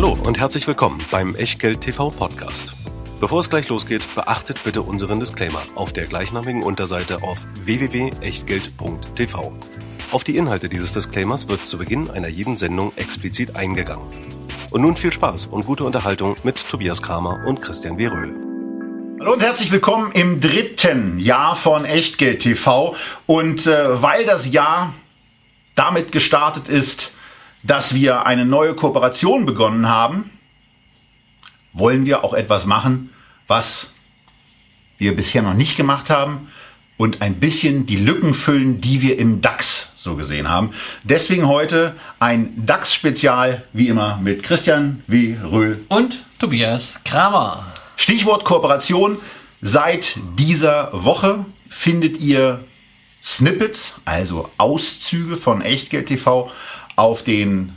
Hallo und herzlich willkommen beim Echtgeld TV Podcast. Bevor es gleich losgeht, beachtet bitte unseren Disclaimer auf der gleichnamigen Unterseite auf www.echtgeld.tv. Auf die Inhalte dieses Disclaimers wird zu Beginn einer jeden Sendung explizit eingegangen. Und nun viel Spaß und gute Unterhaltung mit Tobias Kramer und Christian W. Röhl. Hallo und herzlich willkommen im dritten Jahr von Echtgeld TV. Und äh, weil das Jahr damit gestartet ist, dass wir eine neue Kooperation begonnen haben, wollen wir auch etwas machen, was wir bisher noch nicht gemacht haben und ein bisschen die Lücken füllen, die wir im DAX so gesehen haben. Deswegen heute ein DAX-Spezial, wie immer, mit Christian W. Röhl und Tobias Kramer. Stichwort Kooperation. Seit dieser Woche findet ihr Snippets, also Auszüge von Echtgeld TV auf den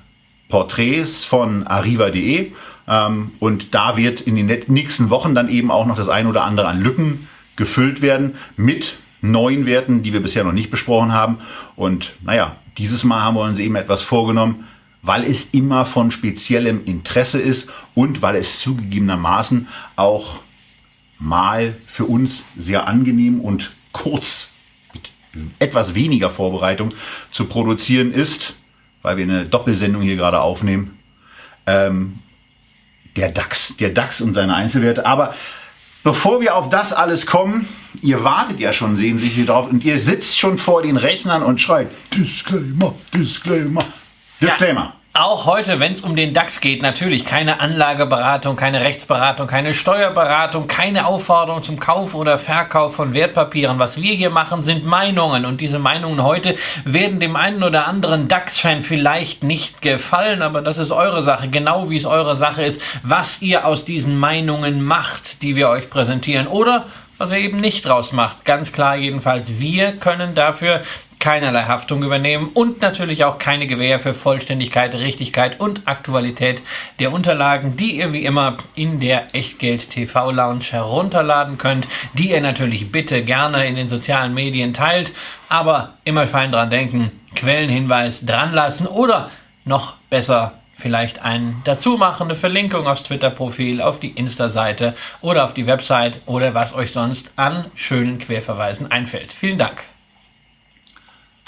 Porträts von arriva.de. Ähm, und da wird in den nächsten Wochen dann eben auch noch das ein oder andere an Lücken gefüllt werden mit neuen Werten, die wir bisher noch nicht besprochen haben. Und naja, dieses Mal haben wir uns eben etwas vorgenommen, weil es immer von speziellem Interesse ist und weil es zugegebenermaßen auch mal für uns sehr angenehm und kurz mit etwas weniger Vorbereitung zu produzieren ist, weil wir eine Doppelsendung hier gerade aufnehmen. Ähm, der DAX, der DAX und seine Einzelwerte. Aber bevor wir auf das alles kommen, ihr wartet ja schon sehnsüchtig drauf und ihr sitzt schon vor den Rechnern und schreit Disclaimer, Disclaimer, Disclaimer. Ja. Auch heute, wenn es um den DAX geht, natürlich keine Anlageberatung, keine Rechtsberatung, keine Steuerberatung, keine Aufforderung zum Kauf oder Verkauf von Wertpapieren. Was wir hier machen, sind Meinungen. Und diese Meinungen heute werden dem einen oder anderen DAX-Fan vielleicht nicht gefallen, aber das ist eure Sache, genau wie es eure Sache ist, was ihr aus diesen Meinungen macht, die wir euch präsentieren. Oder was er eben nicht draus macht. Ganz klar jedenfalls, wir können dafür keinerlei Haftung übernehmen und natürlich auch keine Gewähr für Vollständigkeit, Richtigkeit und Aktualität der Unterlagen, die ihr wie immer in der Echtgeld TV Lounge herunterladen könnt, die ihr natürlich bitte gerne in den sozialen Medien teilt, aber immer fein dran denken, Quellenhinweis dran lassen oder noch besser vielleicht ein dazu machen, eine Verlinkung aufs Twitter-Profil, auf die Insta-Seite oder auf die Website oder was euch sonst an schönen Querverweisen einfällt. Vielen Dank.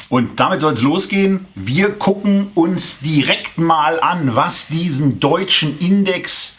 Und damit soll es losgehen. Wir gucken uns direkt mal an, was diesen deutschen Index,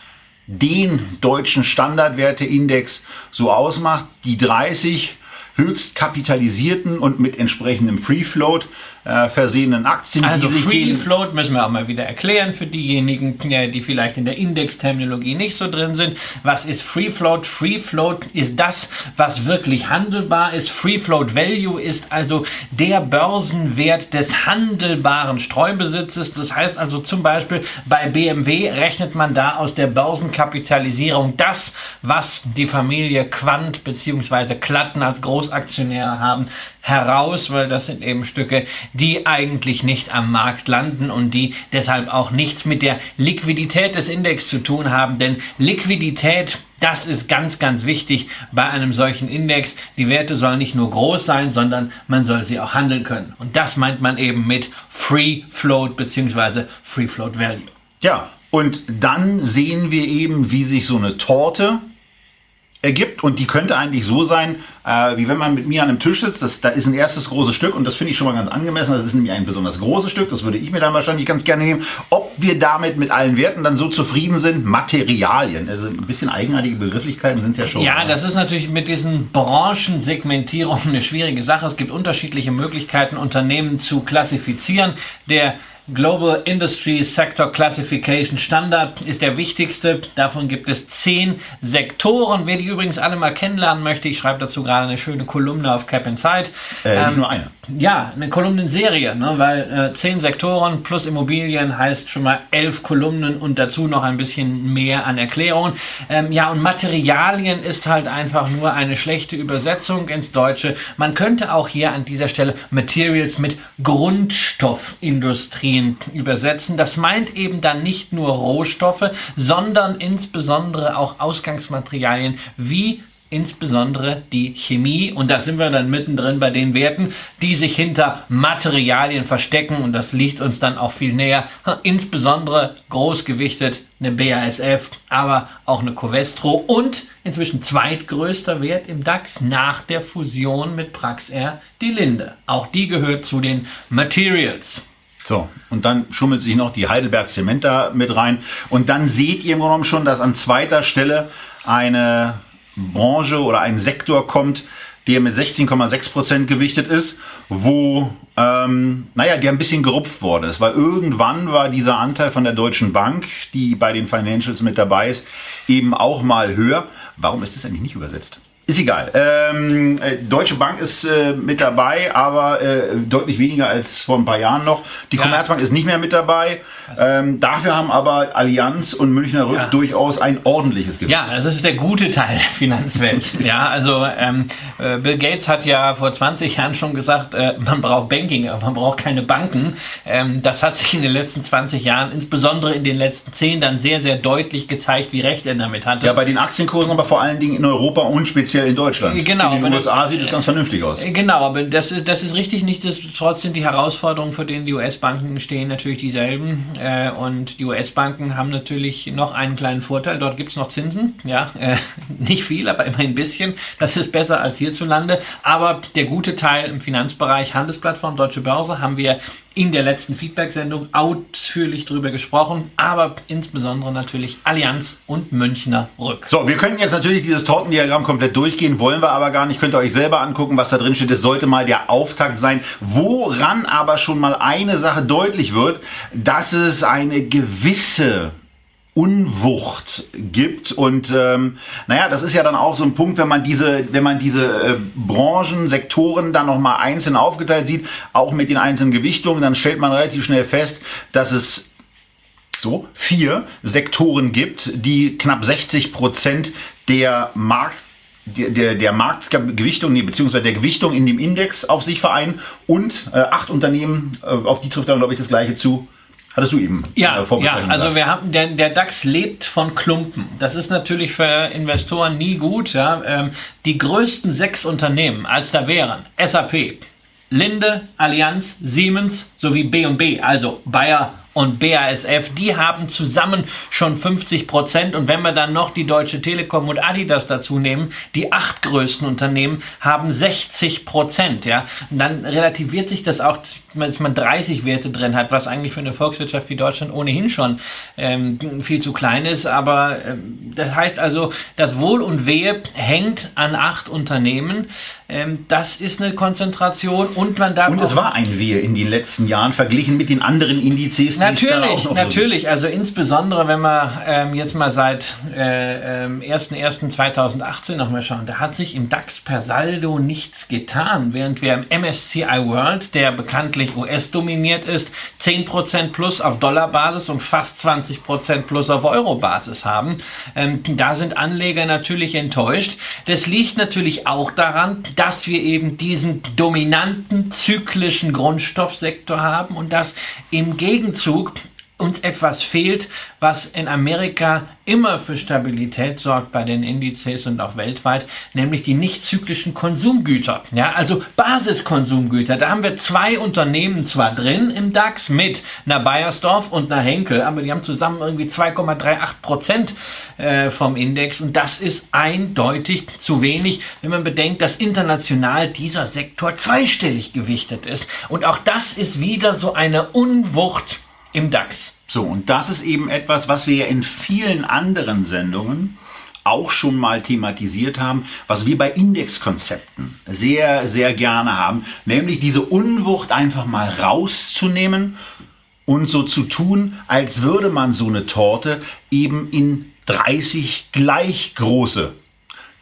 den deutschen Standardwerteindex so ausmacht. Die 30 höchst kapitalisierten und mit entsprechendem Free Float äh, versehenen Aktien. Also Free Float müssen wir auch mal wieder erklären für diejenigen, die vielleicht in der Indexterminologie nicht so drin sind. Was ist Free Float? Free Float ist das, was wirklich handelbar ist. Free Float Value ist also der Börsenwert des handelbaren Streubesitzes. Das heißt also zum Beispiel bei BMW rechnet man da aus der Börsenkapitalisierung das, was die Familie Quant bzw. Klatten als Großaktionäre haben, heraus, weil das sind eben Stücke, die eigentlich nicht am Markt landen und die deshalb auch nichts mit der Liquidität des Index zu tun haben. Denn Liquidität, das ist ganz, ganz wichtig bei einem solchen Index. Die Werte sollen nicht nur groß sein, sondern man soll sie auch handeln können. Und das meint man eben mit Free Float bzw. Free Float Value. Ja, und dann sehen wir eben, wie sich so eine Torte ergibt und die könnte eigentlich so sein, äh, wie wenn man mit mir an einem Tisch sitzt. Das, da ist ein erstes großes Stück und das finde ich schon mal ganz angemessen. Das ist nämlich ein besonders großes Stück. Das würde ich mir dann wahrscheinlich ganz gerne nehmen. Ob wir damit mit allen Werten dann so zufrieden sind, Materialien. Also ein bisschen eigenartige Begrifflichkeiten sind es ja schon. Ja, das ist natürlich mit diesen Branchensegmentierungen eine schwierige Sache. Es gibt unterschiedliche Möglichkeiten, Unternehmen zu klassifizieren. Der Global Industry Sector Classification Standard ist der wichtigste. Davon gibt es zehn Sektoren. Wer die übrigens alle mal kennenlernen möchte, ich schreibe dazu gerade eine schöne Kolumne auf Cap Inside. Äh, ähm, nur eine. Ja, eine Kolumnenserie, ne? weil äh, zehn Sektoren plus Immobilien heißt schon mal elf Kolumnen und dazu noch ein bisschen mehr an Erklärungen. Ähm, ja, und Materialien ist halt einfach nur eine schlechte Übersetzung ins Deutsche. Man könnte auch hier an dieser Stelle Materials mit Grundstoffindustrien übersetzen. Das meint eben dann nicht nur Rohstoffe, sondern insbesondere auch Ausgangsmaterialien wie insbesondere die Chemie. Und da sind wir dann mittendrin bei den Werten, die sich hinter Materialien verstecken. Und das liegt uns dann auch viel näher. Insbesondere großgewichtet eine BASF, aber auch eine Covestro und inzwischen zweitgrößter Wert im DAX nach der Fusion mit Praxair, die Linde. Auch die gehört zu den Materials. So, und dann schummelt sich noch die Heidelberg Zement da mit rein. Und dann seht ihr im Grunde genommen schon, dass an zweiter Stelle eine Branche oder ein Sektor kommt, der mit 16,6 Prozent gewichtet ist, wo, ähm, naja, der ein bisschen gerupft worden ist, weil irgendwann war dieser Anteil von der Deutschen Bank, die bei den Financials mit dabei ist, eben auch mal höher. Warum ist das eigentlich nicht übersetzt? Ist egal. Ähm, äh, Deutsche Bank ist äh, mit dabei, aber äh, deutlich weniger als vor ein paar Jahren noch. Die ja. Commerzbank ist nicht mehr mit dabei. Ähm, dafür haben aber Allianz und Münchner Rück ja. durchaus ein ordentliches Gewicht. Ja, das ist der gute Teil der Finanzwelt. ja, also ähm, äh, Bill Gates hat ja vor 20 Jahren schon gesagt, äh, man braucht Banking, aber man braucht keine Banken. Ähm, das hat sich in den letzten 20 Jahren, insbesondere in den letzten 10, dann sehr, sehr deutlich gezeigt, wie recht er damit hatte. Ja, bei den Aktienkursen aber vor allen Dingen in Europa und speziell speziell in Deutschland. Genau. In den USA sieht es ganz vernünftig aus. Genau, aber das ist, das ist richtig. Nichtsdestotrotz sind die Herausforderungen, vor denen die US-Banken stehen, natürlich dieselben. Äh, und die US-Banken haben natürlich noch einen kleinen Vorteil. Dort gibt es noch Zinsen. Ja, äh, nicht viel, aber immerhin ein bisschen. Das ist besser als hierzulande. Aber der gute Teil im Finanzbereich, Handelsplattform, Deutsche Börse, haben wir in der letzten Feedback-Sendung ausführlich drüber gesprochen, aber insbesondere natürlich Allianz und Münchner Rück. So, wir können jetzt natürlich dieses Tortendiagramm komplett durchgehen, wollen wir aber gar nicht. Könnt ihr euch selber angucken, was da drin steht. Es sollte mal der Auftakt sein. Woran aber schon mal eine Sache deutlich wird, dass es eine gewisse Unwucht gibt. Und ähm, naja, das ist ja dann auch so ein Punkt, wenn man diese, wenn man diese äh, Branchen, Sektoren dann nochmal einzeln aufgeteilt sieht, auch mit den einzelnen Gewichtungen, dann stellt man relativ schnell fest, dass es so vier Sektoren gibt, die knapp 60 Prozent der Markt der, der, der Marktgewichtung, nee, beziehungsweise der Gewichtung in dem Index auf sich vereinen und äh, acht Unternehmen, äh, auf die trifft dann, glaube ich, das gleiche zu, Hattest du eben ja, äh, Ja, also wir haben, der, der DAX lebt von Klumpen. Das ist natürlich für Investoren nie gut. Ja. Ähm, die größten sechs Unternehmen, als da wären SAP, Linde, Allianz, Siemens sowie B&B, also Bayer, und BASF, die haben zusammen schon 50 Prozent. Und wenn wir dann noch die Deutsche Telekom und Adidas dazu nehmen, die acht größten Unternehmen haben 60 Prozent. Ja, und dann relativiert sich das auch, dass man 30 Werte drin hat, was eigentlich für eine Volkswirtschaft wie Deutschland ohnehin schon ähm, viel zu klein ist. Aber ähm, das heißt also, das Wohl und Wehe hängt an acht Unternehmen. Ähm, das ist eine Konzentration und man darf. Und es war ein Wehe in den letzten Jahren verglichen mit den anderen Indizes Natürlich, natürlich. Also insbesondere, wenn wir ähm, jetzt mal seit äh, ähm, 1.1.2018 nochmal schauen, da hat sich im DAX per Saldo nichts getan, während wir im MSCI World, der bekanntlich US dominiert ist, 10% plus auf Dollarbasis und fast 20% plus auf Eurobasis haben. Ähm, da sind Anleger natürlich enttäuscht. Das liegt natürlich auch daran, dass wir eben diesen dominanten zyklischen Grundstoffsektor haben und dass im Gegenzug Zug uns etwas fehlt, was in Amerika immer für Stabilität sorgt bei den Indizes und auch weltweit, nämlich die nicht zyklischen Konsumgüter. Ja, also Basiskonsumgüter. Da haben wir zwei Unternehmen zwar drin im DAX mit einer Bayersdorf und einer Henkel, aber die haben zusammen irgendwie 2,38 Prozent äh, vom Index und das ist eindeutig zu wenig, wenn man bedenkt, dass international dieser Sektor zweistellig gewichtet ist. Und auch das ist wieder so eine Unwucht im DAX. So, und das ist eben etwas, was wir in vielen anderen Sendungen auch schon mal thematisiert haben, was wir bei Indexkonzepten sehr, sehr gerne haben, nämlich diese Unwucht einfach mal rauszunehmen und so zu tun, als würde man so eine Torte eben in 30 gleich große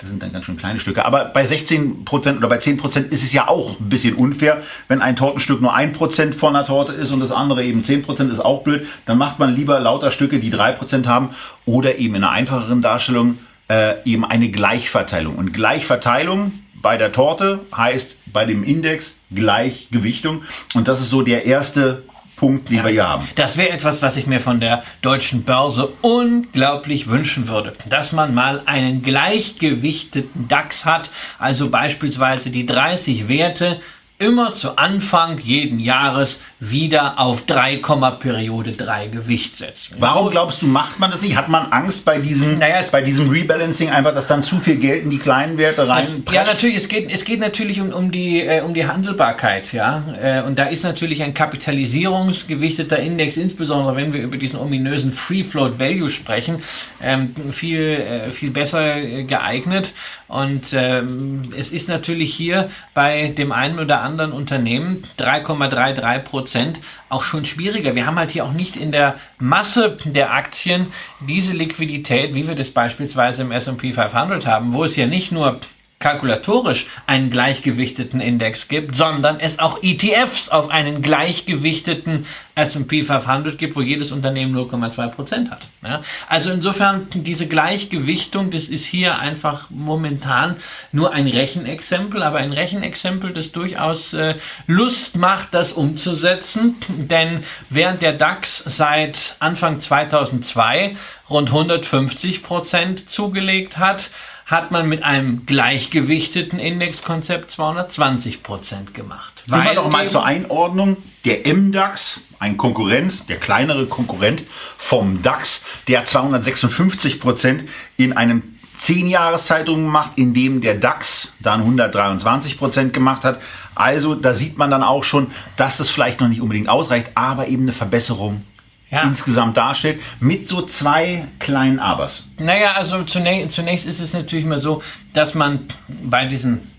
das sind dann ganz schön kleine Stücke. Aber bei 16% oder bei 10% ist es ja auch ein bisschen unfair. Wenn ein Tortenstück nur 1% von der Torte ist und das andere eben 10% ist auch blöd, dann macht man lieber lauter Stücke, die 3% haben oder eben in einer einfacheren Darstellung äh, eben eine Gleichverteilung. Und Gleichverteilung bei der Torte heißt bei dem Index Gleichgewichtung. Und das ist so der erste Aussichtspunkt, den ja. wir hier haben. Das wäre etwas, was ich mir von der deutschen Börse unglaublich wünschen würde. Dass man mal einen gleichgewichteten DAX hat, also beispielsweise die 30 Werte immer zu Anfang jeden Jahres wieder auf 3, Periode 3 Gewicht setzt. Warum glaubst du, macht man das nicht? Hat man Angst bei diesem, naja, bei diesem Rebalancing einfach, dass dann zu viel Geld in die kleinen Werte rein? Ja, natürlich. Es geht, es geht natürlich um, um, die, äh, um die Handelbarkeit, ja. Äh, und da ist natürlich ein kapitalisierungsgewichteter Index, insbesondere wenn wir über diesen ominösen Free Float Value sprechen, ähm, viel, äh, viel besser geeignet. Und ähm, es ist natürlich hier bei dem einen oder anderen Unternehmen 3,33 Prozent auch schon schwieriger. Wir haben halt hier auch nicht in der Masse der Aktien diese Liquidität, wie wir das beispielsweise im S&P 500 haben, wo es ja nicht nur kalkulatorisch einen gleichgewichteten Index gibt, sondern es auch ETFs auf einen gleichgewichteten S&P 500 gibt, wo jedes Unternehmen 0,2 Prozent hat. Ja? Also insofern diese Gleichgewichtung, das ist hier einfach momentan nur ein Rechenexempel, aber ein Rechenexempel, das durchaus äh, Lust macht, das umzusetzen, denn während der DAX seit Anfang 2002 rund 150 Prozent zugelegt hat, hat man mit einem gleichgewichteten Indexkonzept 220 Prozent gemacht. Immer noch mal zur Einordnung, der MDAX, ein Konkurrenz, der kleinere Konkurrent vom DAX, der hat 256 Prozent in einem 10 Jahreszeitung gemacht, in dem der DAX dann 123 Prozent gemacht hat. Also da sieht man dann auch schon, dass das vielleicht noch nicht unbedingt ausreicht, aber eben eine Verbesserung ja. insgesamt darstellt, mit so zwei kleinen Abers. Naja, also zunächst, zunächst ist es natürlich mal so, dass man bei diesen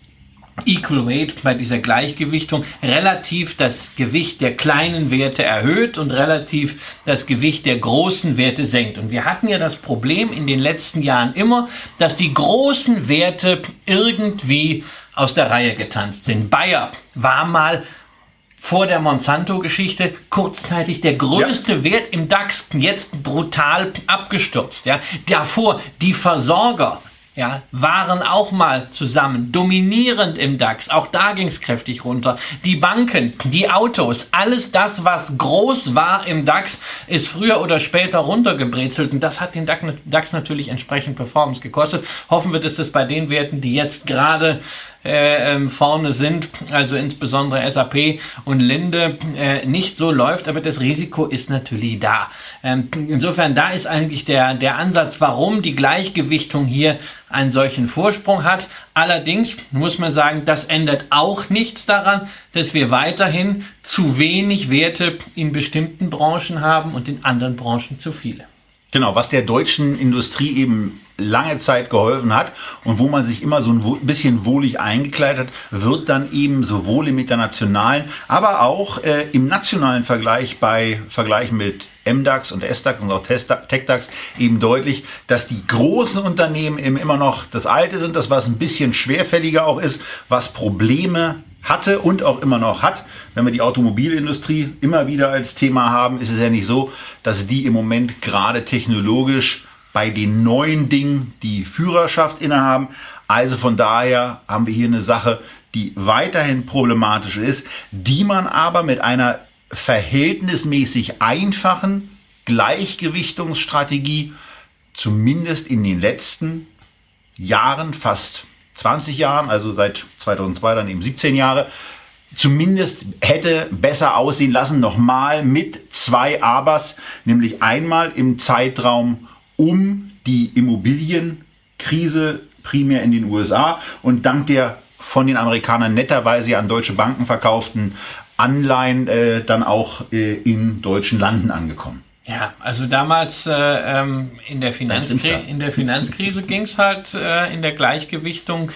Equal Weight bei dieser Gleichgewichtung relativ das Gewicht der kleinen Werte erhöht und relativ das Gewicht der großen Werte senkt. Und wir hatten ja das Problem in den letzten Jahren immer, dass die großen Werte irgendwie aus der Reihe getanzt sind. Bayer war mal vor der Monsanto-Geschichte kurzzeitig der größte ja. Wert im DAX, jetzt brutal abgestürzt. Ja. Davor die Versorger ja, waren auch mal zusammen, dominierend im DAX. Auch da ging es kräftig runter. Die Banken, die Autos, alles das, was groß war im DAX, ist früher oder später runtergebrezelt. Und das hat den DAX natürlich entsprechend Performance gekostet. Hoffen wir, dass das bei den Werten, die jetzt gerade äh, ähm, vorne sind, also insbesondere SAP und Linde, äh, nicht so läuft, aber das Risiko ist natürlich da. Ähm, insofern, da ist eigentlich der, der Ansatz, warum die Gleichgewichtung hier einen solchen Vorsprung hat. Allerdings muss man sagen, das ändert auch nichts daran, dass wir weiterhin zu wenig Werte in bestimmten Branchen haben und in anderen Branchen zu viele. Genau, was der deutschen Industrie eben lange Zeit geholfen hat und wo man sich immer so ein bisschen wohlig eingekleidet hat, wird dann eben sowohl im internationalen, aber auch äh, im nationalen Vergleich bei Vergleichen mit MDAX und SDAX und auch TechDAX eben deutlich, dass die großen Unternehmen eben immer noch das Alte sind, das was ein bisschen schwerfälliger auch ist, was Probleme hatte und auch immer noch hat. Wenn wir die Automobilindustrie immer wieder als Thema haben, ist es ja nicht so, dass die im Moment gerade technologisch bei den neuen Dingen die Führerschaft innehaben. Also von daher haben wir hier eine Sache, die weiterhin problematisch ist, die man aber mit einer verhältnismäßig einfachen Gleichgewichtungsstrategie zumindest in den letzten Jahren, fast 20 Jahren, also seit 2002 dann eben 17 Jahre, zumindest hätte besser aussehen lassen, nochmal mit zwei Abers, nämlich einmal im Zeitraum um die Immobilienkrise primär in den USA und dank der von den Amerikanern netterweise an deutsche Banken verkauften Anleihen äh, dann auch äh, in deutschen Landen angekommen. Ja, also damals äh, ähm, in, der Finanzkri in der Finanzkrise ging es halt äh, in der Gleichgewichtung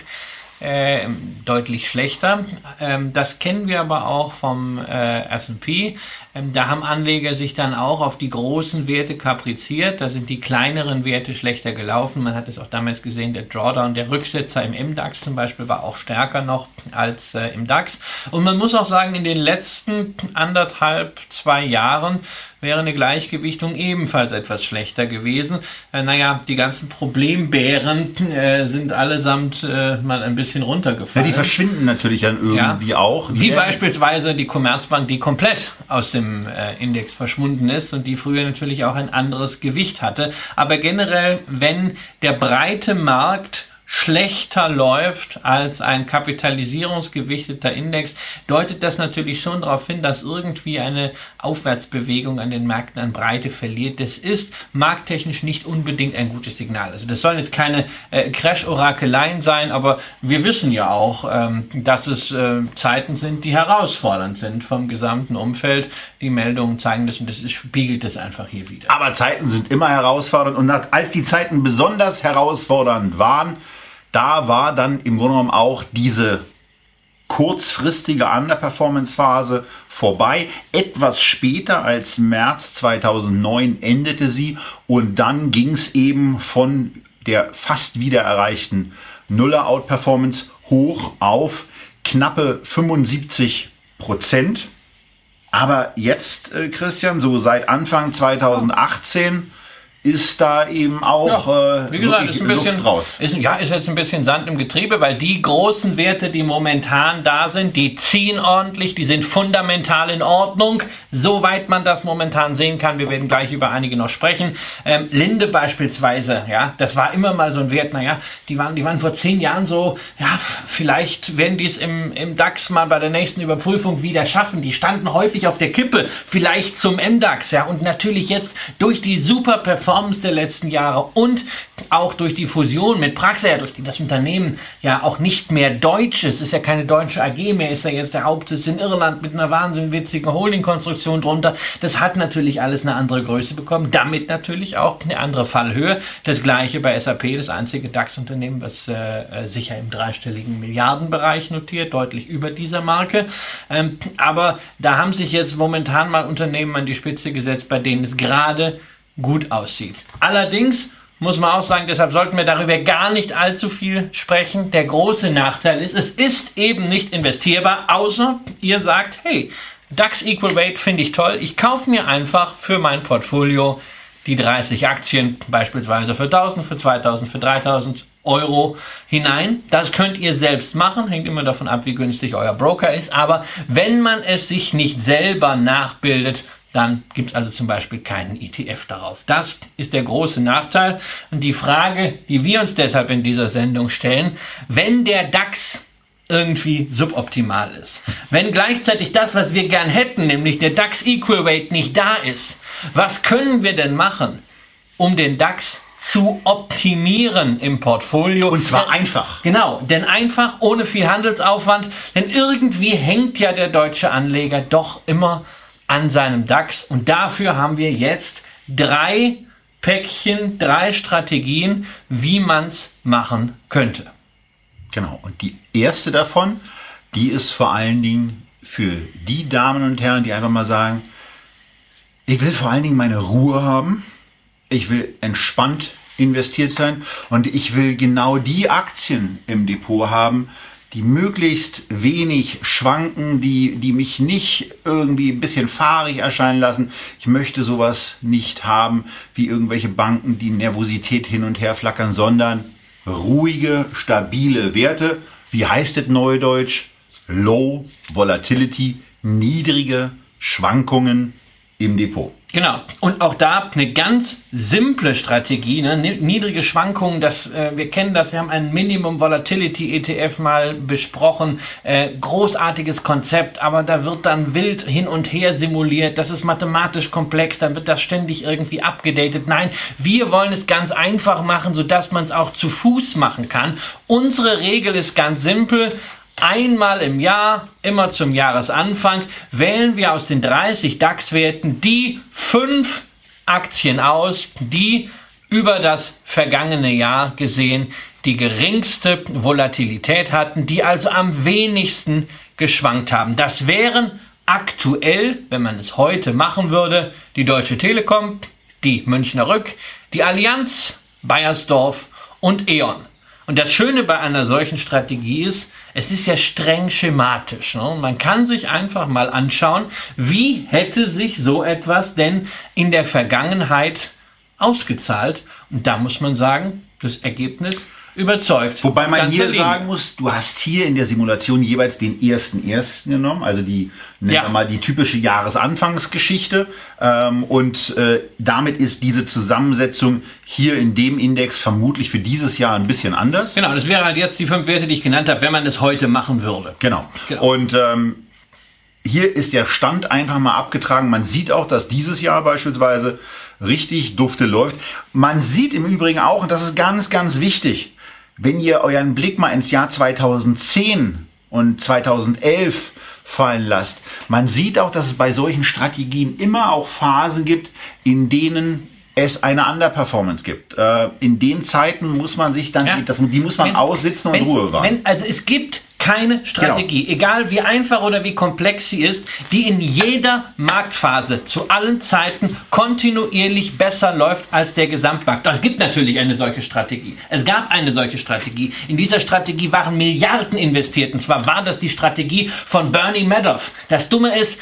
äh, deutlich schlechter. Ähm, das kennen wir aber auch vom äh, S&P. Ähm, da haben Anleger sich dann auch auf die großen Werte kapriziert. Da sind die kleineren Werte schlechter gelaufen. Man hat es auch damals gesehen, der Drawdown, der Rücksetzer im MDAX zum Beispiel war auch stärker noch als äh, im DAX. Und man muss auch sagen, in den letzten anderthalb, zwei Jahren wäre eine Gleichgewichtung ebenfalls etwas schlechter gewesen. Äh, naja, die ganzen Problembären äh, sind allesamt äh, mal ein bisschen runtergefallen. Ja, die verschwinden natürlich dann irgendwie ja. auch. Wie beispielsweise die Commerzbank, die komplett aus dem äh, Index verschwunden ist und die früher natürlich auch ein anderes Gewicht hatte. Aber generell, wenn der breite Markt schlechter läuft als ein kapitalisierungsgewichteter Index, deutet das natürlich schon darauf hin, dass irgendwie eine Aufwärtsbewegung an den Märkten an Breite verliert. Das ist markttechnisch nicht unbedingt ein gutes Signal. Also das sollen jetzt keine äh, Crash-Orakeleien sein, aber wir wissen ja auch, ähm, dass es äh, Zeiten sind, die herausfordernd sind vom gesamten Umfeld. Die Meldungen zeigen das und das ist, spiegelt das einfach hier wieder. Aber Zeiten sind immer herausfordernd und als die Zeiten besonders herausfordernd waren, da war dann im Grunde genommen auch diese kurzfristige Underperformance-Phase vorbei. Etwas später als März 2009 endete sie und dann ging es eben von der fast wieder erreichten Nuller Outperformance hoch auf knappe 75 Prozent. Aber jetzt, äh, Christian, so seit Anfang 2018 ist da eben auch ja, äh, wie gesagt, ist ein bisschen, Luft raus. Ist, ja, ist jetzt ein bisschen Sand im Getriebe, weil die großen Werte, die momentan da sind, die ziehen ordentlich, die sind fundamental in Ordnung, soweit man das momentan sehen kann. Wir werden gleich über einige noch sprechen. Ähm, Linde beispielsweise, ja, das war immer mal so ein Wert, naja, die waren, die waren vor zehn Jahren so, ja, vielleicht werden die es im, im DAX mal bei der nächsten Überprüfung wieder schaffen. Die standen häufig auf der Kippe, vielleicht zum MDAX, ja, und natürlich jetzt durch die super Performance Performance der letzten Jahre und auch durch die Fusion mit Praxair, durch die das Unternehmen ja auch nicht mehr deutsch ist, ist ja keine deutsche AG mehr, ist ja jetzt der Hauptsitz in Irland mit einer wahnsinnig witzigen Holding-Konstruktion drunter. Das hat natürlich alles eine andere Größe bekommen, damit natürlich auch eine andere Fallhöhe. Das gleiche bei SAP, das einzige DAX-Unternehmen, was äh, sicher im dreistelligen Milliardenbereich notiert, deutlich über dieser Marke. Ähm, aber da haben sich jetzt momentan mal Unternehmen an die Spitze gesetzt, bei denen es gerade gut aussieht. Allerdings muss man auch sagen, deshalb sollten wir darüber gar nicht allzu viel sprechen. Der große Nachteil ist, es ist eben nicht investierbar, außer ihr sagt, hey, DAX Equal Weight finde ich toll. Ich kaufe mir einfach für mein Portfolio die 30 Aktien, beispielsweise für 1000, für 2000, für 3000 Euro hinein. Das könnt ihr selbst machen, hängt immer davon ab, wie günstig euer Broker ist. Aber wenn man es sich nicht selber nachbildet, dann gibt es also zum Beispiel keinen ETF darauf. Das ist der große Nachteil. Und die Frage, die wir uns deshalb in dieser Sendung stellen, wenn der DAX irgendwie suboptimal ist, wenn gleichzeitig das, was wir gern hätten, nämlich der DAX Equal Weight nicht da ist, was können wir denn machen, um den DAX zu optimieren im Portfolio. Und zwar einfach. Genau, denn einfach, ohne viel Handelsaufwand, denn irgendwie hängt ja der deutsche Anleger doch immer an seinem DAX. Und dafür haben wir jetzt drei Päckchen, drei Strategien, wie man es machen könnte. Genau. Und die erste davon, die ist vor allen Dingen für die Damen und Herren, die einfach mal sagen, ich will vor allen Dingen meine Ruhe haben. Ich will entspannt investiert sein und ich will genau die Aktien im Depot haben, die möglichst wenig schwanken, die, die mich nicht irgendwie ein bisschen fahrig erscheinen lassen. Ich möchte sowas nicht haben wie irgendwelche Banken, die Nervosität hin und her flackern, sondern ruhige, stabile Werte. Wie heißt es neudeutsch? Low Volatility, niedrige Schwankungen im Depot. Genau. Und auch da eine ganz simple Strategie, ne? niedrige Schwankungen, das, äh, wir kennen das, wir haben einen Minimum Volatility ETF mal besprochen, äh, großartiges Konzept, aber da wird dann wild hin und her simuliert, das ist mathematisch komplex, dann wird das ständig irgendwie abgedatet. Nein, wir wollen es ganz einfach machen, sodass man es auch zu Fuß machen kann. Unsere Regel ist ganz simpel, Einmal im Jahr, immer zum Jahresanfang, wählen wir aus den 30 DAX-Werten die fünf Aktien aus, die über das vergangene Jahr gesehen die geringste Volatilität hatten, die also am wenigsten geschwankt haben. Das wären aktuell, wenn man es heute machen würde, die Deutsche Telekom, die Münchner Rück, die Allianz, Bayersdorf und E.ON. Und das Schöne bei einer solchen Strategie ist, es ist ja streng schematisch. Ne? Man kann sich einfach mal anschauen, wie hätte sich so etwas denn in der Vergangenheit ausgezahlt. Und da muss man sagen, das Ergebnis überzeugt. Wobei man hier Linie. sagen muss, du hast hier in der Simulation jeweils den ersten ersten genommen, also die nennen Ja. wir mal die typische Jahresanfangsgeschichte. Ähm, und äh, damit ist diese Zusammensetzung hier in dem Index vermutlich für dieses Jahr ein bisschen anders. Genau, das wären halt jetzt die fünf Werte, die ich genannt habe, wenn man es heute machen würde. Genau. Genau. Und ähm, hier ist der Stand einfach mal abgetragen. Man sieht auch, dass dieses Jahr beispielsweise richtig dufte läuft. Man sieht im Übrigen auch, und das ist ganz, ganz wichtig, wenn ihr euren Blick mal ins Jahr 2010 und 2011 fallen lasst, man sieht auch, dass es bei solchen Strategien immer auch Phasen gibt, in denen es eine Underperformance gibt. Äh, in den Zeiten muss man sich dann, Ja. das, die muss man Wenn's- aussitzen und Ruhe wahren. Also es gibt keine Strategie, egal wie einfach oder wie komplex sie ist, die in jeder Marktphase zu allen Zeiten kontinuierlich besser läuft als der Gesamtmarkt. Doch es gibt natürlich eine solche Strategie. Es gab eine solche Strategie. In dieser Strategie waren Milliarden investiert. Und zwar war das die Strategie von Bernie Madoff. Das Dumme ist,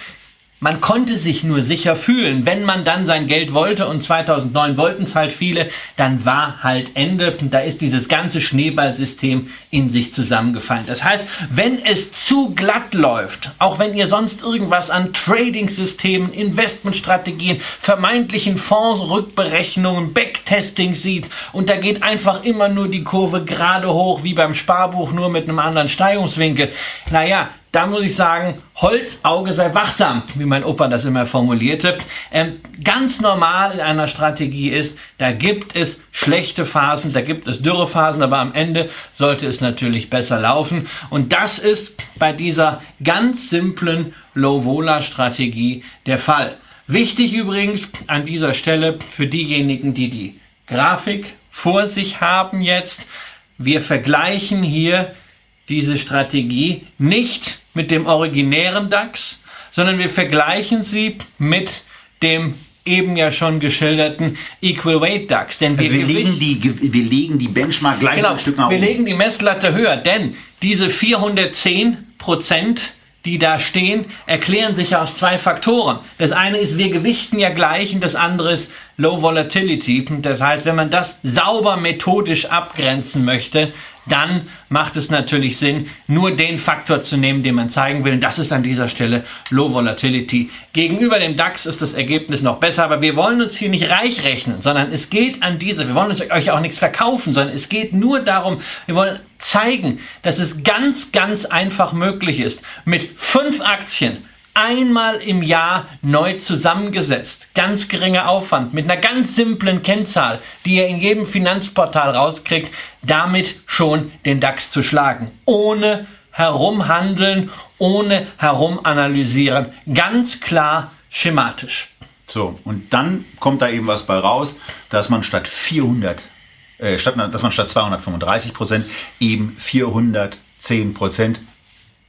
man konnte sich nur sicher fühlen. Wenn man dann sein Geld wollte und 2009 wollten es halt viele, dann war halt Ende. Und da ist dieses ganze Schneeballsystem in sich zusammengefallen. Das heißt, wenn es zu glatt läuft, auch wenn ihr sonst irgendwas an Trading-Systemen, Investmentstrategien, vermeintlichen Fondsrückberechnungen, Backtesting sieht und da geht einfach immer nur die Kurve gerade hoch wie beim Sparbuch, nur mit einem anderen Steigungswinkel. Naja, da muss ich sagen, Holzauge sei wachsam, wie mein Opa das immer formulierte. Ähm, ganz normal in einer Strategie ist, da gibt es schlechte Phasen, da gibt es Dürrephasen, aber am Ende sollte es natürlich besser laufen. Und das ist bei dieser ganz simplen Low-Vola-Strategie der Fall. Wichtig übrigens an dieser Stelle für diejenigen, die die Grafik vor sich haben jetzt, wir vergleichen hier diese Strategie nicht mit dem originären DAX, sondern wir vergleichen sie mit dem eben ja schon geschilderten Equal Weight DAX. Denn Also wir, legen die, wir legen die Benchmark gleich Genau, ein Stück nach wir oben. legen die Messlatte höher, denn diese 410 Prozent, die da stehen, erklären sich ja aus zwei Faktoren. Das eine ist, wir gewichten ja gleich und das andere ist Low Volatility. Das heißt, wenn man das sauber methodisch abgrenzen möchte, dann macht es natürlich Sinn, nur den Faktor zu nehmen, den man zeigen will. Und das ist an dieser Stelle Low Volatility. Gegenüber dem DAX ist das Ergebnis noch besser, aber wir wollen uns hier nicht reich rechnen, sondern es geht an diese, wir wollen euch auch nichts verkaufen, sondern es geht nur darum, wir wollen zeigen, dass es ganz, ganz einfach möglich ist, mit fünf Aktien einmal im Jahr neu zusammengesetzt. Ganz geringer Aufwand mit einer ganz simplen Kennzahl, die ihr in jedem Finanzportal rauskriegt, damit schon den DAX zu schlagen. Ohne herumhandeln, ohne herumanalysieren. Ganz klar schematisch. So, und dann kommt da eben was bei raus, dass man statt 400, äh, statt, dass man statt 235 Prozent eben 410 Prozent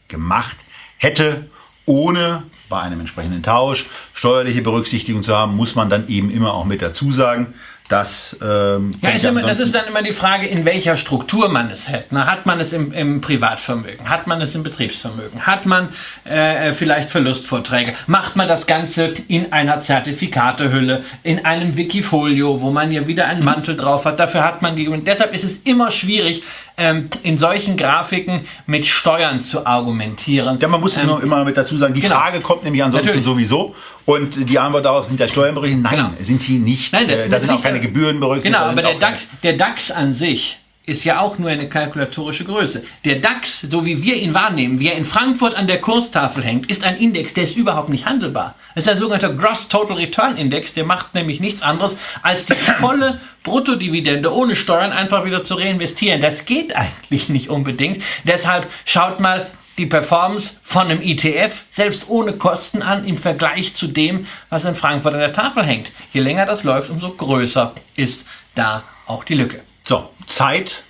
gemacht hätte, ohne bei einem entsprechenden Tausch steuerliche Berücksichtigung zu haben, muss man dann eben immer auch mit dazu sagen, dass ähm, Ja, ist immer, das ist dann immer die Frage, in welcher Struktur man es hätte. Na, hat man es im, im Privatvermögen? Hat man es im Betriebsvermögen? Hat man äh, vielleicht Verlustvorträge? Macht man das Ganze in einer Zertifikatehülle, in einem Wikifolio, wo man ja wieder einen Mantel drauf hat? Dafür hat man die. Und deshalb ist es immer schwierig, ähm, in solchen Grafiken mit Steuern zu argumentieren. Ja, man muss es Ähm, nur immer mit dazu sagen. Die genau. Frage kommt nämlich ansonsten Natürlich. sowieso. Und die Antwort darauf sind ja Steuern berechnet. Nein, Genau. sind sie nicht. Nein, äh, da das sind auch keine Gebühren berücksichtigt. Genau, aber der DAX, der DAX an sich ist ja auch nur eine kalkulatorische Größe. Der DAX, so wie wir ihn wahrnehmen, wie er in Frankfurt an der Kurstafel hängt, ist ein Index, der ist überhaupt nicht handelbar. Das ist der sogenannte Gross Total Return Index, der macht nämlich nichts anderes, als die volle Bruttodividende ohne Steuern einfach wieder zu reinvestieren. Das geht eigentlich nicht unbedingt. Deshalb schaut mal die Performance von einem ETF selbst ohne Kosten an im Vergleich zu dem, was in Frankfurt an der Tafel hängt. Je länger das läuft, umso größer ist da auch die Lücke. So, Zeit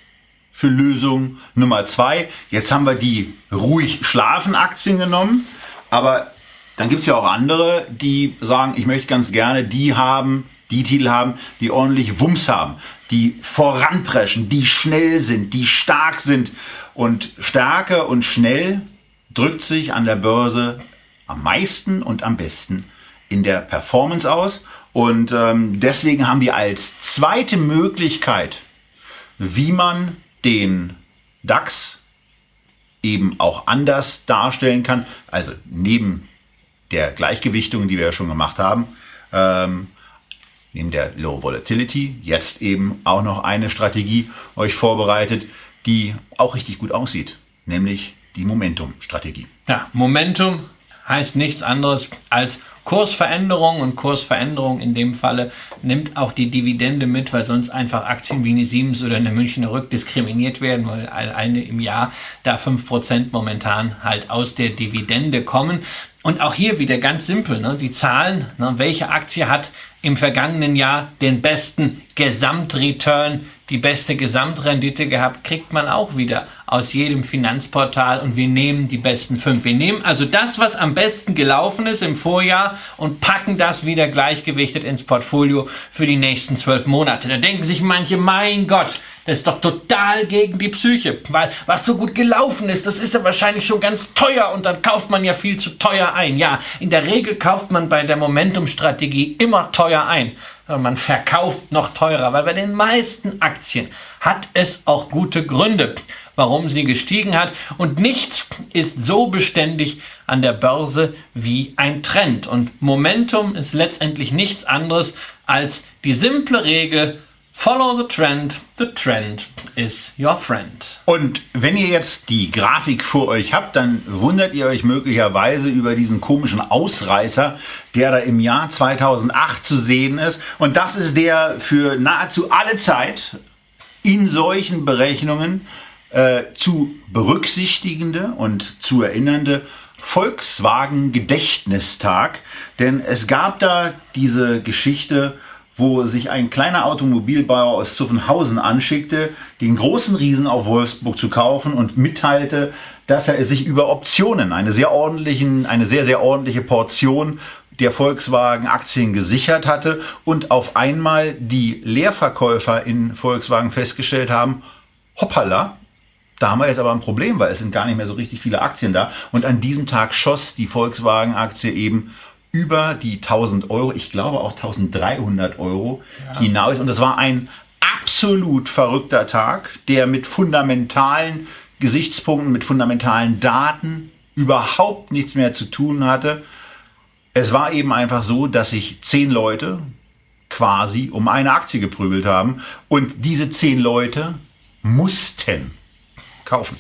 für Lösung Nummer zwei. Jetzt haben wir die ruhig schlafen Aktien genommen, aber dann gibt es ja auch andere, die sagen, ich möchte ganz gerne die haben, die Titel haben, die ordentlich Wumms haben, die voranpreschen, die schnell sind, die stark sind. Und Stärke und schnell drückt sich an der Börse am meisten und am besten in der Performance aus. Und ähm, deswegen haben wir als zweite Möglichkeit, wie man den DAX eben auch anders darstellen kann, also neben der Gleichgewichtung, die wir ja schon gemacht haben, ähm, neben der Low Volatility, jetzt eben auch noch eine Strategie euch vorbereitet, die auch richtig gut aussieht, nämlich die Momentum-Strategie. Ja, Momentum heißt nichts anderes als Kursveränderung und Kursveränderung in dem Falle nimmt auch die Dividende mit, weil sonst einfach Aktien wie eine Siemens oder eine Münchner Rück diskriminiert werden, weil eine im Jahr da fünf Prozent momentan halt aus der Dividende kommen. Und auch hier wieder ganz simpel, ne, die Zahlen, ne, welche Aktie hat im vergangenen Jahr den besten Gesamtreturn die beste Gesamtrendite gehabt, kriegt man auch wieder aus jedem Finanzportal und wir nehmen die besten fünf. Wir nehmen also das, was am besten gelaufen ist im Vorjahr und packen das wieder gleichgewichtet ins Portfolio für die nächsten zwölf Monate. Da denken sich manche, mein Gott, das ist doch total gegen die Psyche, weil was so gut gelaufen ist, das ist ja wahrscheinlich schon ganz teuer und dann kauft man ja viel zu teuer ein. Ja, in der Regel kauft man bei der Momentum-Strategie immer teuer ein. Man verkauft noch teurer, weil bei den meisten Aktien hat es auch gute Gründe, warum sie gestiegen hat. Und nichts ist so beständig an der Börse wie ein Trend. Und Momentum ist letztendlich nichts anderes als die simple Regel, Follow the trend, the trend is your friend. Und wenn ihr jetzt die Grafik vor euch habt, dann wundert ihr euch möglicherweise über diesen komischen Ausreißer, der da im Jahr 2008 zu sehen ist. Und das ist der für nahezu alle Zeit in solchen Berechnungen äh, zu berücksichtigende und zu erinnernde Volkswagen Gedächtnistag. Denn es gab da diese Geschichte, wo sich ein kleiner Automobilbauer aus Zuffenhausen anschickte, den großen Riesen auf Wolfsburg zu kaufen und mitteilte, dass er sich über Optionen, eine sehr ordentlichen, eine sehr, sehr ordentliche Portion der Volkswagen Aktien gesichert hatte und auf einmal die Leerverkäufer in Volkswagen festgestellt haben, hoppala, da haben wir jetzt aber ein Problem, weil es sind gar nicht mehr so richtig viele Aktien da. Und an diesem Tag schoss die Volkswagen Aktie eben über die 1000 Euro, ich glaube auch 1300 Euro ja. hinaus. Und es war ein absolut verrückter Tag, der mit fundamentalen Gesichtspunkten, mit fundamentalen Daten überhaupt nichts mehr zu tun hatte. Es war eben einfach so, dass sich zehn Leute quasi um eine Aktie geprügelt haben und diese zehn Leute mussten kaufen.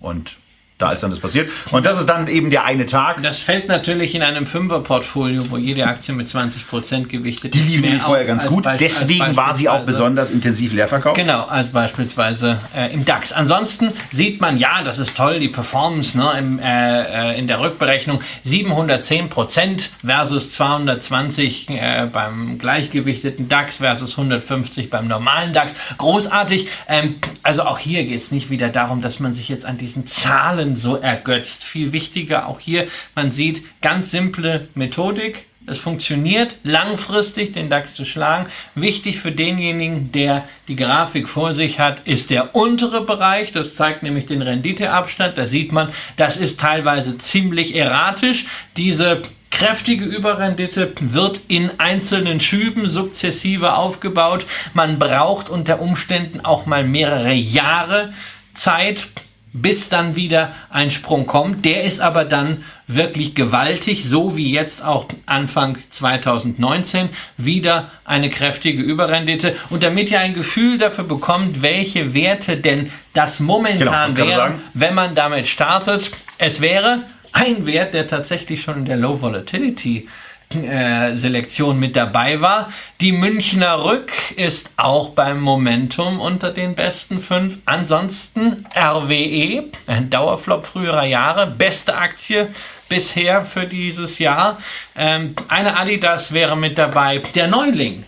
Und da ist dann das passiert. Und das ist dann eben der eine Tag. Das fällt natürlich in einem Fünfer-Portfolio, wo jede Aktie mit 20% gewichtet Die lieben wir vorher ganz gut. Deswegen war sie auch besonders intensiv leerverkauft. Genau, als beispielsweise äh, im DAX. Ansonsten sieht man, ja, das ist toll, die Performance ne, im, äh, äh in der Rückberechnung 710% versus 220 äh, beim gleichgewichteten DAX versus 150 beim normalen DAX. Großartig. Ähm, also auch hier geht es nicht wieder darum, dass man sich jetzt an diesen Zahlen so ergötzt. Viel wichtiger auch hier, man sieht ganz simple Methodik. Es funktioniert langfristig, den DAX zu schlagen. Wichtig für denjenigen, der die Grafik vor sich hat, ist der untere Bereich. Das zeigt nämlich den Renditeabstand. Da sieht man, das ist teilweise ziemlich erratisch. Diese kräftige Überrendite wird in einzelnen Schüben sukzessive aufgebaut. Man braucht unter Umständen auch mal mehrere Jahre Zeit, bis dann wieder ein Sprung kommt. Der ist aber dann wirklich gewaltig, so wie jetzt auch Anfang 2019 wieder eine kräftige Überrendite. Und damit ihr ein Gefühl dafür bekommt, welche Werte denn das momentan genau, wären, wenn man damit startet, es wäre ein Wert, der tatsächlich schon in der Low Volatility äh, Selektion mit dabei war. Die Münchner Rück ist auch beim Momentum unter den besten fünf. Ansonsten RWE, ein Dauerflop früherer Jahre, beste Aktie bisher für dieses Jahr. Ähm, eine Adidas wäre mit dabei. Der Neuling,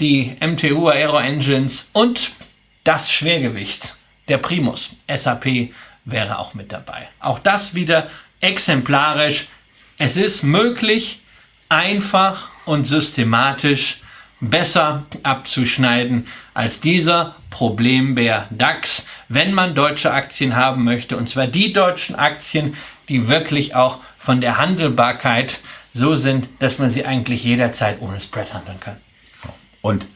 die MTU Aero Engines und das Schwergewicht, der Primus SAP wäre auch mit dabei. Auch das wieder exemplarisch. Es ist möglich, einfach und systematisch besser abzuschneiden als dieser Problembär DAX, wenn man deutsche Aktien haben möchte. Und zwar die deutschen Aktien, die wirklich auch von der Handelbarkeit so sind, dass man sie eigentlich jederzeit ohne Spread handeln kann. Und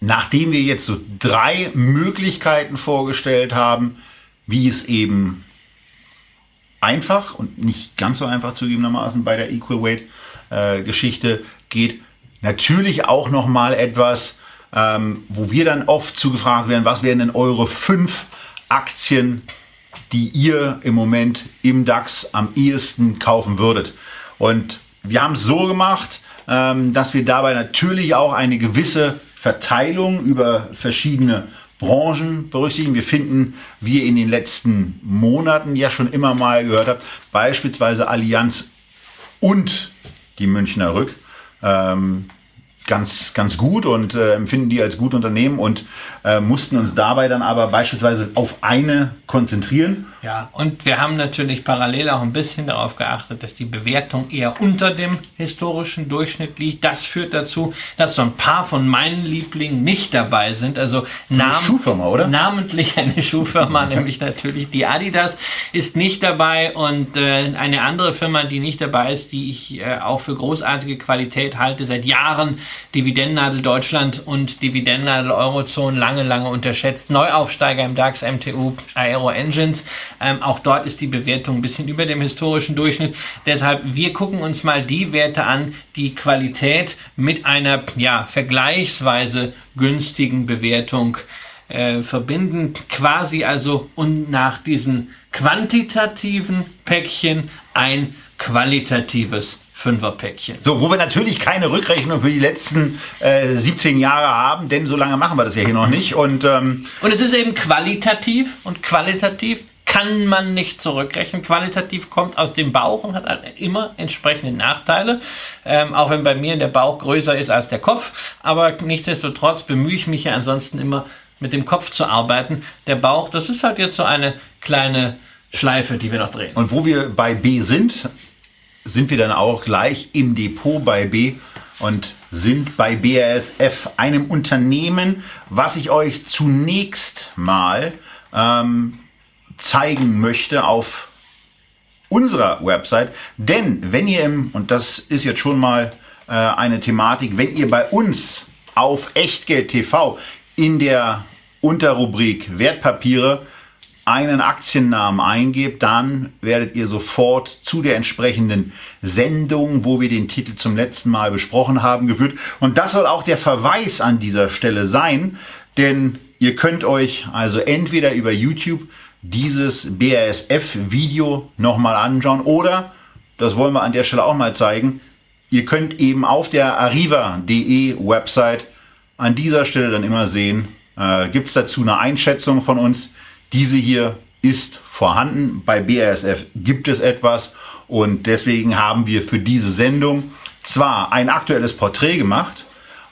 nachdem wir jetzt so drei Möglichkeiten vorgestellt haben, wie es eben einfach und nicht ganz so einfach zugegebenermaßen bei der Equal Weight äh, Geschichte geht, natürlich auch noch mal etwas, ähm, wo wir dann oft zugefragt werden, was wären denn eure fünf Aktien, die ihr im Moment im DAX am ehesten kaufen würdet. Und wir haben es so gemacht, ähm, dass wir dabei natürlich auch eine gewisse Verteilung über verschiedene Branchen berücksichtigen. Wir finden, wie ihr in den letzten Monaten ja schon immer mal gehört habt, beispielsweise Allianz und die Münchner Rück. Ähm, ganz, ganz gut und äh, empfinden die als gut Unternehmen und äh, mussten uns dabei dann aber beispielsweise auf eine konzentrieren. Ja, und wir haben natürlich parallel auch ein bisschen darauf geachtet, dass die Bewertung eher unter dem historischen Durchschnitt liegt. Das führt dazu, dass so ein paar von meinen Lieblingen nicht dabei sind. Also Nam Schuhfirma, oder? namentlich eine Schuhfirma, nämlich natürlich die Adidas ist nicht dabei und äh, eine andere Firma, die nicht dabei ist, die ich äh, auch für großartige Qualität halte, seit Jahren Dividendennadel Deutschland und Dividendennadel Eurozone lange, lange unterschätzt. Neuaufsteiger im DAX, MTU, Aero Engines. Ähm, auch dort ist die Bewertung ein bisschen über dem historischen Durchschnitt. Deshalb, wir gucken uns mal die Werte an, die Qualität mit einer ja, vergleichsweise günstigen Bewertung äh, verbinden. Quasi also und nach diesen quantitativen Päckchen ein qualitatives Fünferpäckchen. So, wo wir natürlich keine Rückrechnung für die letzten äh, 17 Jahre haben, denn so lange machen wir das ja hier noch nicht. Und, ähm, und es ist eben qualitativ und qualitativ kann man nicht zurückrechnen. Qualitativ kommt aus dem Bauch und hat halt immer entsprechende Nachteile. Ähm, auch wenn bei mir der Bauch größer ist als der Kopf. Aber nichtsdestotrotz bemühe ich mich ja ansonsten immer mit dem Kopf zu arbeiten. Der Bauch, das ist halt jetzt so eine kleine Schleife, die wir noch drehen. Und wo wir bei B sind, sind wir dann auch gleich im Depot bei B und sind bei BASF, einem Unternehmen, was ich euch zunächst mal ähm, zeigen möchte auf unserer Website. Denn wenn ihr im, und das ist jetzt schon mal äh, eine Thematik, wenn ihr bei uns auf Echtgeld TV in der Unterrubrik Wertpapiere einen Aktiennamen eingebt, dann werdet ihr sofort zu der entsprechenden Sendung, wo wir den Titel zum letzten Mal besprochen haben, geführt. Und das soll auch der Verweis an dieser Stelle sein, denn ihr könnt euch also entweder über YouTube dieses BASF-Video nochmal anschauen. Oder, das wollen wir an der Stelle auch mal zeigen, ihr könnt eben auf der arriva.de Website an dieser Stelle dann immer sehen, äh, gibt es dazu eine Einschätzung von uns, diese hier ist vorhanden. Bei BASF gibt es etwas. Und deswegen haben wir für diese Sendung zwar ein aktuelles Porträt gemacht,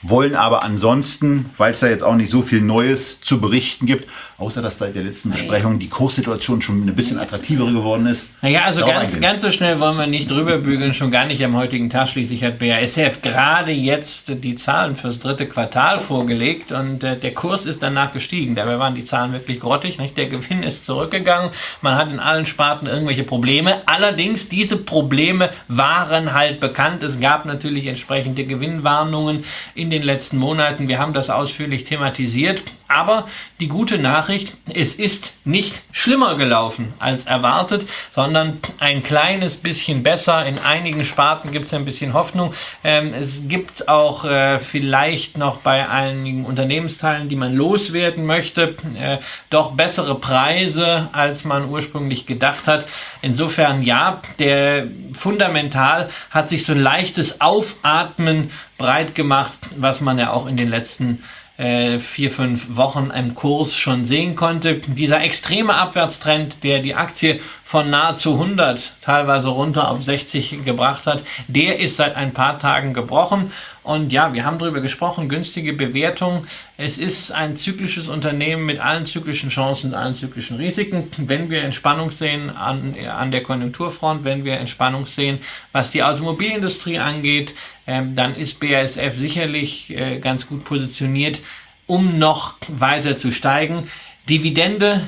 wollen aber ansonsten, weil es da jetzt auch nicht so viel Neues zu berichten gibt, außer dass seit der letzten Besprechung die Kurssituation schon ein bisschen attraktiver geworden ist. Naja, also ganz, ganz so schnell wollen wir nicht drüber bügeln, schon gar nicht am heutigen Tag. Schließlich hat BASF gerade jetzt die Zahlen fürs dritte Quartal vorgelegt und äh, der Kurs ist danach gestiegen. Dabei waren die Zahlen wirklich grottig. Nicht? Der Gewinn ist zurückgegangen. Man hat in allen Sparten irgendwelche Probleme. Allerdings, diese Probleme waren halt bekannt. Es gab natürlich entsprechende Gewinnwarnungen in den letzten Monaten. Wir haben das ausführlich thematisiert. Aber die gute Nachricht, es ist nicht schlimmer gelaufen als erwartet, sondern ein kleines bisschen besser. In einigen Sparten gibt es ein bisschen Hoffnung. Ähm, es gibt auch äh, vielleicht noch bei einigen Unternehmensteilen, die man loswerden möchte, äh, doch bessere Preise, als man ursprünglich gedacht hat. Insofern ja, der fundamental hat sich so ein leichtes Aufatmen breit gemacht, was man ja auch in den letzten äh, vier, fünf Wochen im Kurs schon sehen konnte. Dieser extreme Abwärtstrend, der die Aktie von nahezu 100 teilweise runter auf 60 gebracht hat, der ist seit ein paar Tagen gebrochen. Und ja, wir haben darüber gesprochen, günstige Bewertung. Es ist ein zyklisches Unternehmen mit allen zyklischen Chancen allen zyklischen Risiken. Wenn wir Entspannung sehen an, an der Konjunkturfront, wenn wir Entspannung sehen, was die Automobilindustrie angeht, ähm, dann ist BASF sicherlich äh, ganz gut positioniert, um noch weiter zu steigen. Dividende,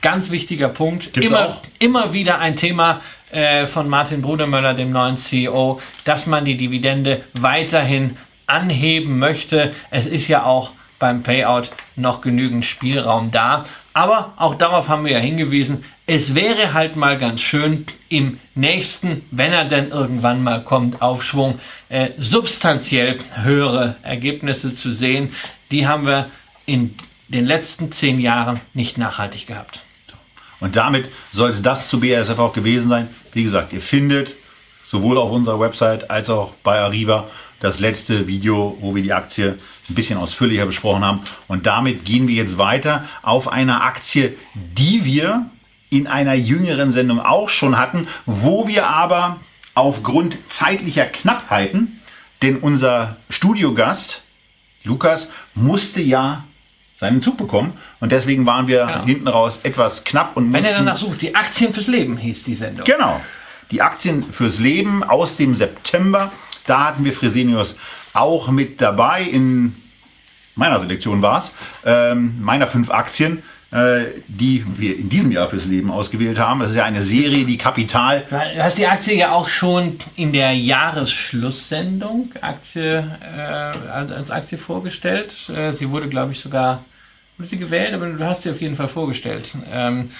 ganz wichtiger Punkt. Gibt's immer, auch? immer wieder ein Thema äh, von Martin Brudermöller, dem neuen CEO, dass man die Dividende weiterhin anheben möchte. Es ist ja auch beim Payout noch genügend Spielraum da. Aber auch darauf haben wir ja hingewiesen, es wäre halt mal ganz schön im nächsten, wenn er denn irgendwann mal kommt, Aufschwung, äh, substanziell höhere Ergebnisse zu sehen. Die haben wir in den letzten zehn Jahren nicht nachhaltig gehabt. Und damit sollte das zu BASF auch gewesen sein. Wie gesagt, ihr findet sowohl auf unserer Website als auch bei Arriva das letzte Video, wo wir die Aktie ein bisschen ausführlicher besprochen haben. Und damit gehen wir jetzt weiter auf eine Aktie, die wir in einer jüngeren Sendung auch schon hatten, wo wir aber aufgrund zeitlicher Knappheiten, denn unser Studiogast Lukas musste ja seinen Zug bekommen und deswegen waren wir Genau. hinten raus etwas knapp und Wenn mussten er danach sucht, die Aktien fürs Leben hieß die Sendung. Genau. Die Aktien fürs Leben aus dem September. Da hatten wir Fresenius auch mit dabei. In meiner Selektion war es. Ähm, meiner fünf Aktien, die wir in diesem Jahr fürs Leben ausgewählt haben. Das ist ja eine Serie, die Kapital. Du hast die Aktie ja auch schon in der Jahresschlusssendung Aktie, äh, als als Aktie vorgestellt. Äh, sie wurde, glaube ich, sogar wurde sie gewählt, aber du hast sie auf jeden Fall vorgestellt. Ähm,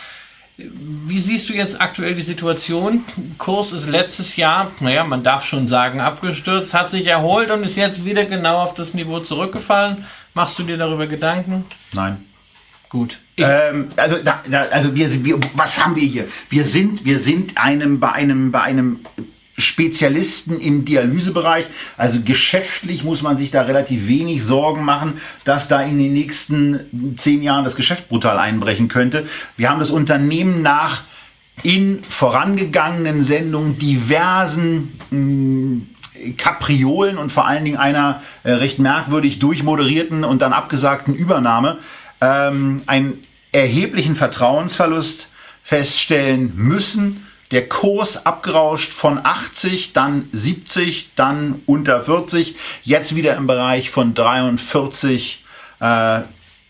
wie siehst du jetzt aktuell die Situation? Kurs ist letztes Jahr, naja, man darf schon sagen, abgestürzt, hat sich erholt und ist jetzt wieder genau auf das Niveau zurückgefallen. Machst du dir darüber Gedanken? Nein. Gut. Ähm, also, da, da, also wir, wir, was haben wir hier? Wir sind, wir sind einem, bei einem, bei einem Spezialisten im Dialysebereich. Also geschäftlich muss man sich da relativ wenig Sorgen machen, dass da in den nächsten zehn Jahren das Geschäft brutal einbrechen könnte. Wir haben das Unternehmen nach in vorangegangenen Sendungen diversen mh, Kapriolen und vor allen Dingen einer äh, recht merkwürdig durchmoderierten und dann abgesagten Übernahme ähm, einen erheblichen Vertrauensverlust feststellen müssen. Der Kurs abgerauscht von 80, dann 70, dann unter 40, jetzt wieder im Bereich von 43 äh,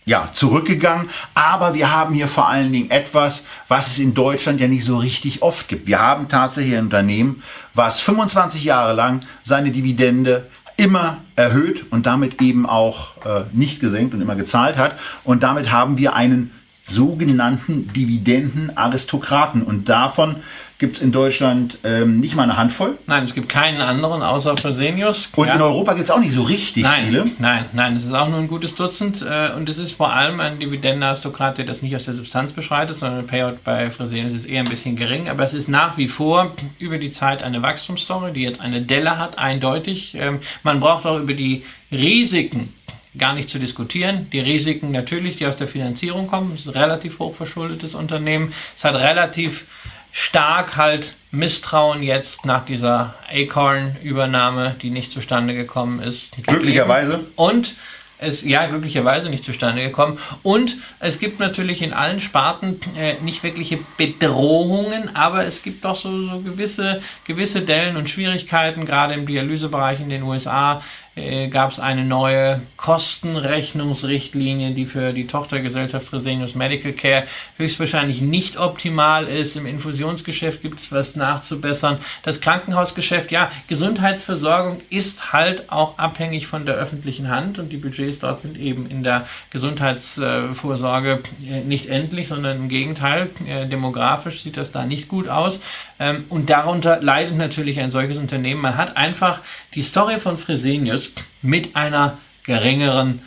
ja, zurückgegangen. Aber wir haben hier vor allen Dingen etwas, was es in Deutschland ja nicht so richtig oft gibt. Wir haben tatsächlich ein Unternehmen, was 25 Jahre lang seine Dividende immer erhöht und damit eben auch äh, nicht gesenkt und immer gezahlt hat. Und damit haben wir einen sogenannten Dividendenaristokraten. Und davon gibt es in Deutschland ähm, nicht mal eine Handvoll. nein, es gibt keinen anderen außer Fresenius. Und Ja. in Europa gibt es auch nicht so richtig Nein, viele. nein, nein, es ist auch nur ein gutes Dutzend äh, und es ist vor allem ein Dividendenaristokrat, der das nicht aus der Substanz beschreitet, sondern der Payout bei Fresenius ist eher ein bisschen gering, aber es ist nach wie vor über die Zeit eine Wachstumsstory, die jetzt eine Delle hat, eindeutig. Ähm, man braucht auch über die Risiken gar nicht zu diskutieren. Die Risiken natürlich, die aus der Finanzierung kommen, es ist ein relativ hoch verschuldetes Unternehmen, es hat relativ stark halt Misstrauen jetzt nach dieser Acorn-Übernahme, die nicht zustande gekommen ist. Glücklicherweise. Und es ja glücklicherweise nicht zustande gekommen. Und es gibt natürlich in allen Sparten äh, nicht wirkliche Bedrohungen, aber es gibt doch so, so gewisse, gewisse Dellen und Schwierigkeiten, gerade im Dialysebereich in den USA. Äh, gab es eine neue Kostenrechnungsrichtlinie, die für die Tochtergesellschaft Fresenius Medical Care höchstwahrscheinlich nicht optimal ist. Im Infusionsgeschäft gibt es was nachzubessern. Das Krankenhausgeschäft, ja, Gesundheitsversorgung ist halt auch abhängig von der öffentlichen Hand und die Budgets dort sind eben in der Gesundheitsvorsorge äh, nicht endlich, sondern im Gegenteil, äh, demografisch sieht das da nicht gut aus. Ähm, und darunter leidet natürlich ein solches Unternehmen. Man hat einfach die Story von Fresenius mit einer geringeren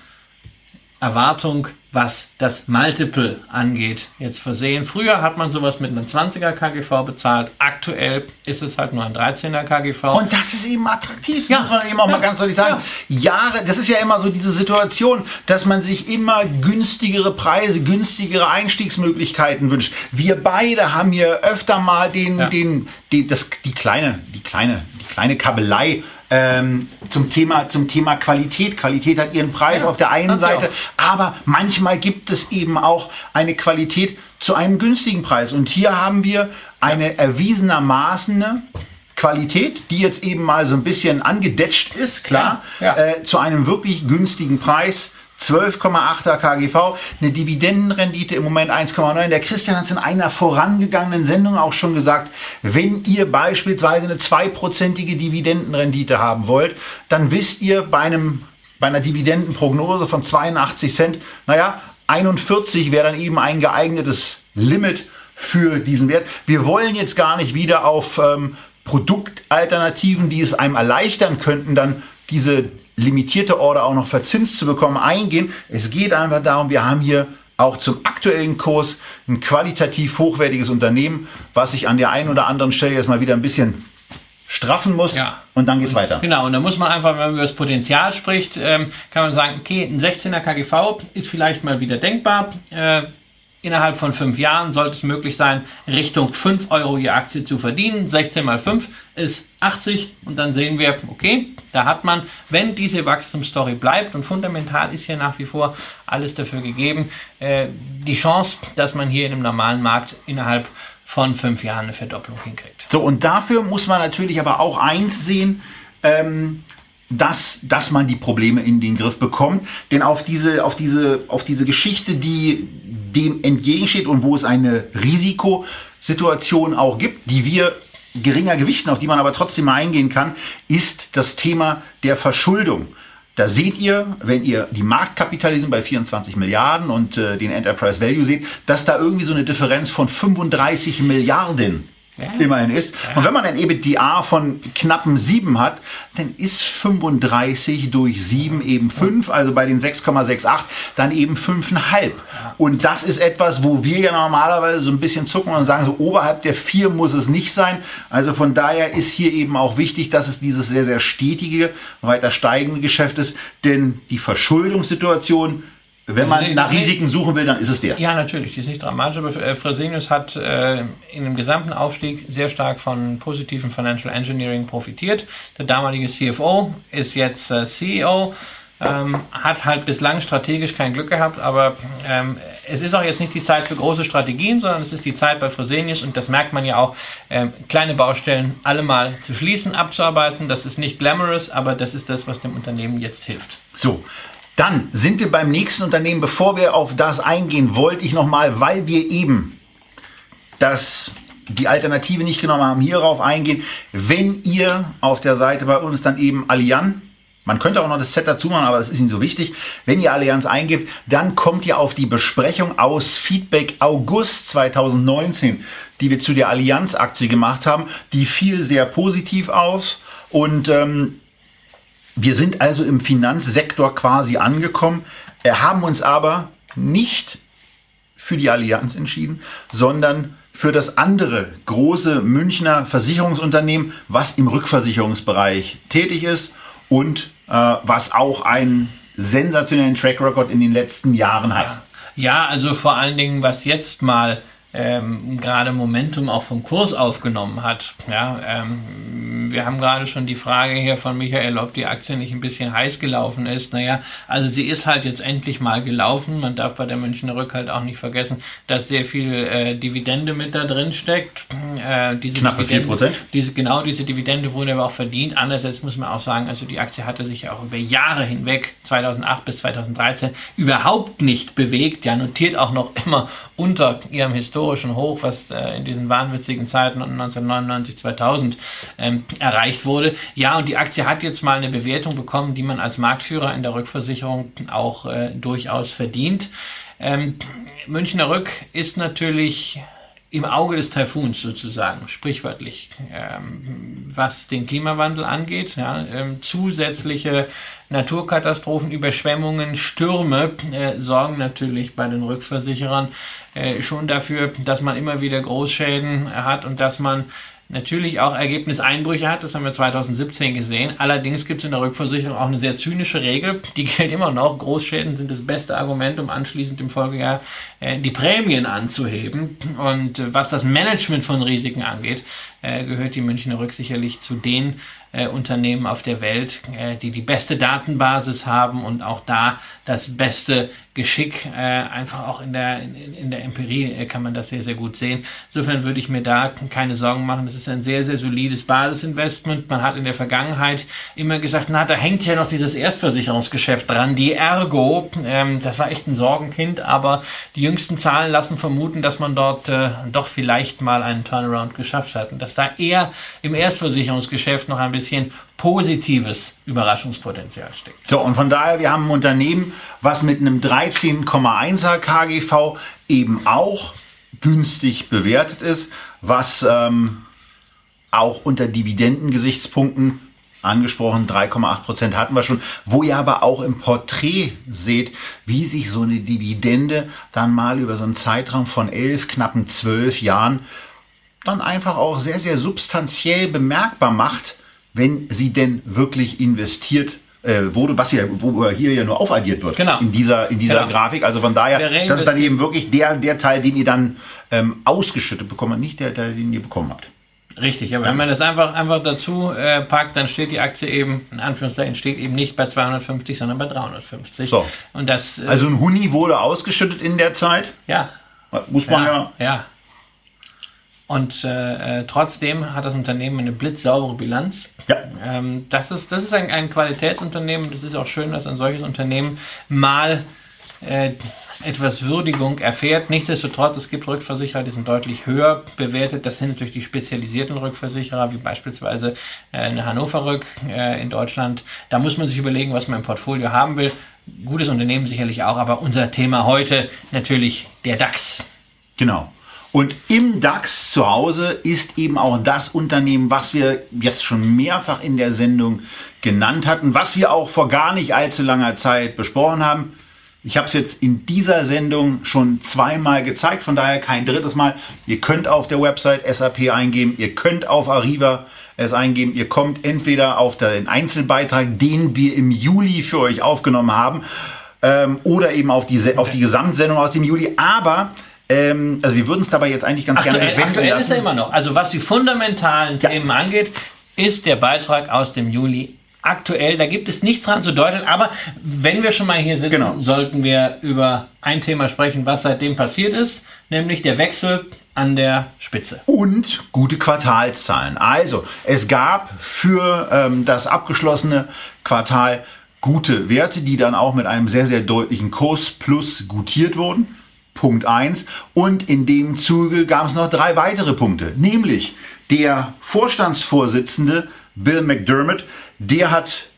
Erwartung was das Multiple angeht, jetzt versehen. Früher hat man sowas mit einem 20er KGV bezahlt. Aktuell ist es halt nur ein 13er KGV. Und das ist eben attraktiv, das ja. muss man eben auch ja. mal ganz deutlich sagen. Ja. Jahre, das ist ja immer so diese Situation, dass man sich immer günstigere Preise, günstigere Einstiegsmöglichkeiten wünscht. Wir beide haben hier öfter mal den, den, den das, die kleine, die kleine, die kleine Kabelei ähm, zum, Thema, zum Thema Qualität. Qualität hat ihren Preis ja, auf der einen Seite, aber manchmal gibt es eben auch eine Qualität zu einem günstigen Preis. Und hier haben wir eine erwiesenermaßen Qualität, die jetzt eben mal so ein bisschen angedetscht ist, klar, ja, ja. Äh, zu einem wirklich günstigen Preis. 12,8er KGV, eine Dividendenrendite im Moment 1,9. Der Christian hat es in einer vorangegangenen Sendung auch schon gesagt, wenn ihr beispielsweise eine zweiprozentige Dividendenrendite haben wollt, dann wisst ihr bei einem bei einer Dividendenprognose von 82 Cent, naja, 41 wäre dann eben ein geeignetes Limit für diesen Wert. Wir wollen jetzt gar nicht wieder auf ähm, Produktalternativen, die es einem erleichtern könnten, dann diese limitierte Order auch noch verzinst zu bekommen, eingehen. Es geht einfach darum, wir haben hier auch zum aktuellen Kurs ein qualitativ hochwertiges Unternehmen, was sich an der einen oder anderen Stelle jetzt mal wieder ein bisschen straffen muss ja. und dann geht's weiter. Genau, und da muss man einfach, wenn man über das Potenzial spricht, ähm, kann man sagen, okay, ein 16er KGV ist vielleicht mal wieder denkbar. Äh, innerhalb von fünf Jahren sollte es möglich sein, Richtung 5 Euro je Aktie zu verdienen. 16 mal 5 ist 80 und dann sehen wir, okay, da hat man, wenn diese Wachstumsstory bleibt und fundamental ist hier nach wie vor alles dafür gegeben, äh, die Chance, dass man hier in einem normalen Markt innerhalb von fünf Jahren eine Verdopplung hinkriegt. So, und dafür muss man natürlich aber auch eins sehen, ähm, dass, dass man die Probleme in den Griff bekommt. Denn auf diese, auf diese, auf diese Geschichte, die dem entgegensteht und wo es eine Risikosituation auch gibt, die wir geringer gewichten, auf die man aber trotzdem mal eingehen kann, ist das Thema der Verschuldung. Da seht ihr, wenn ihr die Marktkapitalisierung bei 24 Milliarden und äh, den Enterprise Value seht, dass da irgendwie so eine Differenz von 35 Milliarden ja. immerhin ist. Ja. Und wenn man ein EBITDA von knappen 7 hat, dann ist 35 durch 7 eben 5, also bei den 6,68 dann eben 5,5. Und das ist etwas, wo wir ja normalerweise so ein bisschen zucken und sagen, so oberhalb der 4 muss es nicht sein. Also von daher ist hier eben auch wichtig, dass es dieses sehr, sehr stetige, weiter steigende Geschäft ist, denn die Verschuldungssituation wenn man also, nach Risiken suchen will, dann ist es der. Ja, natürlich, die ist nicht dramatisch, aber Fresenius hat äh, in dem gesamten Aufstieg sehr stark von positiven Financial Engineering profitiert. Der damalige CFO ist jetzt äh, CEO. Ähm, hat halt bislang strategisch kein Glück gehabt, aber ähm, es ist auch jetzt nicht die Zeit für große Strategien, sondern es ist die Zeit bei Fresenius und das merkt man ja auch, ähm, kleine Baustellen alle mal zu schließen, abzuarbeiten. Das ist nicht glamorous, aber das ist das, was dem Unternehmen jetzt hilft. So, dann sind wir beim nächsten Unternehmen. Bevor wir auf das eingehen, wollte ich nochmal, weil wir eben das, die Alternative nicht genommen haben, hierauf eingehen. Wenn ihr auf der Seite bei uns dann eben Allianz, man könnte auch noch das Z dazu machen, aber das ist Ihnen so wichtig. Wenn ihr Allianz eingibt, dann kommt ihr auf die Besprechung aus Feedback August 2019, die wir zu der Allianz-Aktie gemacht haben. Die fiel sehr positiv aus und ähm, wir sind also im Finanzsektor quasi angekommen, haben uns aber nicht für die Allianz entschieden, sondern für das andere große Münchner Versicherungsunternehmen, was im Rückversicherungsbereich tätig ist und äh, was auch einen sensationellen Track Record in den letzten Jahren hat. Ja, also vor allen Dingen, was jetzt mal ähm, gerade Momentum auch vom Kurs aufgenommen hat. Ja, ähm, wir haben gerade schon die Frage hier von Michael, ob die Aktie nicht ein bisschen heiß gelaufen ist. Naja, also sie ist halt jetzt endlich mal gelaufen. Man darf bei der Münchner Rück halt auch nicht vergessen, dass sehr viel äh, Dividende mit da drin steckt. Äh, diese Knappe Dividende, diese, genau diese Dividende wurde aber auch verdient. Andererseits muss man auch sagen, also die Aktie hatte sich ja auch über Jahre hinweg, 2008 bis 2013, überhaupt nicht bewegt. Ja, notiert auch noch immer unter ihrem historischen historischen Hoch, was äh, in diesen wahnwitzigen Zeiten 1999, 2000 ähm, erreicht wurde. Ja, und die Aktie hat jetzt mal eine Bewertung bekommen, die man als Marktführer in der Rückversicherung auch äh, durchaus verdient. Ähm, Münchner Rück ist natürlich im Auge des Taifuns sozusagen, sprichwörtlich, ähm, was den Klimawandel angeht. Ja, ähm, zusätzliche Naturkatastrophen, Überschwemmungen, Stürme äh, sorgen natürlich bei den Rückversicherern äh, schon dafür, dass man immer wieder Großschäden hat und dass man natürlich auch Ergebniseinbrüche hat. Das haben wir 2017 gesehen. Allerdings gibt es in der Rückversicherung auch eine sehr zynische Regel. Die gilt immer noch. Großschäden sind das beste Argument, um anschließend im Folgejahr äh, die Prämien anzuheben. Und äh, was das Management von Risiken angeht, äh, gehört die Münchner Rück sicherlich zu den äh, Unternehmen auf der Welt, äh, die die beste Datenbasis haben und auch da das beste Geschick, äh, einfach auch in der, in, in der Empirie äh, kann man das sehr, sehr gut sehen. Insofern würde ich mir da keine Sorgen machen. Das ist ein sehr, sehr solides Basisinvestment. Man hat in der Vergangenheit immer gesagt, na, da hängt ja noch dieses Erstversicherungsgeschäft dran, die Ergo. Ähm, das war echt ein Sorgenkind, aber die jüngsten Zahlen lassen vermuten, dass man dort äh, doch vielleicht mal einen Turnaround geschafft hat und dass da eher im Erstversicherungsgeschäft noch ein bisschen positives Überraschungspotenzial steckt. So, und von daher, wir haben ein Unternehmen, was mit einem 13,1er KGV eben auch günstig bewertet ist, was ähm, auch unter Dividendengesichtspunkten angesprochen, 3,8 Prozent hatten wir schon, wo ihr aber auch im Porträt seht, wie sich so eine Dividende dann mal über so einen Zeitraum von elf, knappen zwölf Jahren dann einfach auch sehr, sehr substanziell bemerkbar macht, wenn sie denn wirklich investiert äh, wurde, was hier, wo hier ja nur aufaddiert wird genau. in dieser, in dieser genau. Grafik. Also von daher, das ist dann eben wirklich der, der Teil, den ihr dann ähm, ausgeschüttet bekommt, nicht der Teil, den ihr bekommen habt. Richtig, aber wenn man das einfach, einfach dazu äh, packt, dann steht die Aktie eben, in Anführungszeichen, steht eben nicht bei 250, sondern bei 350. So. Und das, äh, also ein Huni wurde ausgeschüttet in der Zeit. Ja. Muss man ja. Ja. ja. Und äh, äh, trotzdem hat das Unternehmen eine blitzsaubere Bilanz. Ja. Ähm, das ist, das ist ein, ein Qualitätsunternehmen. Das ist auch schön, dass ein solches Unternehmen mal äh, etwas Würdigung erfährt. Nichtsdestotrotz, es gibt Rückversicherer, die sind deutlich höher bewertet. Das sind natürlich die spezialisierten Rückversicherer, wie beispielsweise äh, eine Hannover Rück äh, in Deutschland. Da muss man sich überlegen, was man im Portfolio haben will. Gutes Unternehmen sicherlich auch, aber unser Thema heute natürlich der DAX. Genau. Und im DAX zu Hause ist eben auch das Unternehmen, was wir jetzt schon mehrfach in der Sendung genannt hatten, was wir auch vor gar nicht allzu langer Zeit besprochen haben. Ich habe es jetzt in dieser Sendung schon zweimal gezeigt, von daher kein drittes Mal. Ihr könnt auf der Website SAP eingeben, ihr könnt auf Arriva es eingeben, ihr kommt entweder auf den Einzelbeitrag, den wir im Juli für euch aufgenommen haben, ähm, oder eben auf die, auf die Gesamtsendung aus dem Juli. Aber ähm, also wir würden es dabei jetzt eigentlich ganz aktuell, gerne wenden aktuell lassen. ist er immer noch. Also was die fundamentalen ja. Themen angeht, ist der Beitrag aus dem Juli aktuell. Da gibt es nichts dran zu deuteln. Aber wenn wir schon mal hier sitzen, genau. sollten wir über ein Thema sprechen, was seitdem passiert ist, nämlich der Wechsel an der Spitze. Und gute Quartalszahlen. Also, es gab für ähm, das abgeschlossene Quartal gute Werte, die dann auch mit einem sehr, sehr deutlichen Kurs plus gutiert wurden. Punkt 1. Und in dem Zuge gab es noch drei weitere Punkte. Nämlich der Vorstandsvorsitzende Bill McDermott, der hat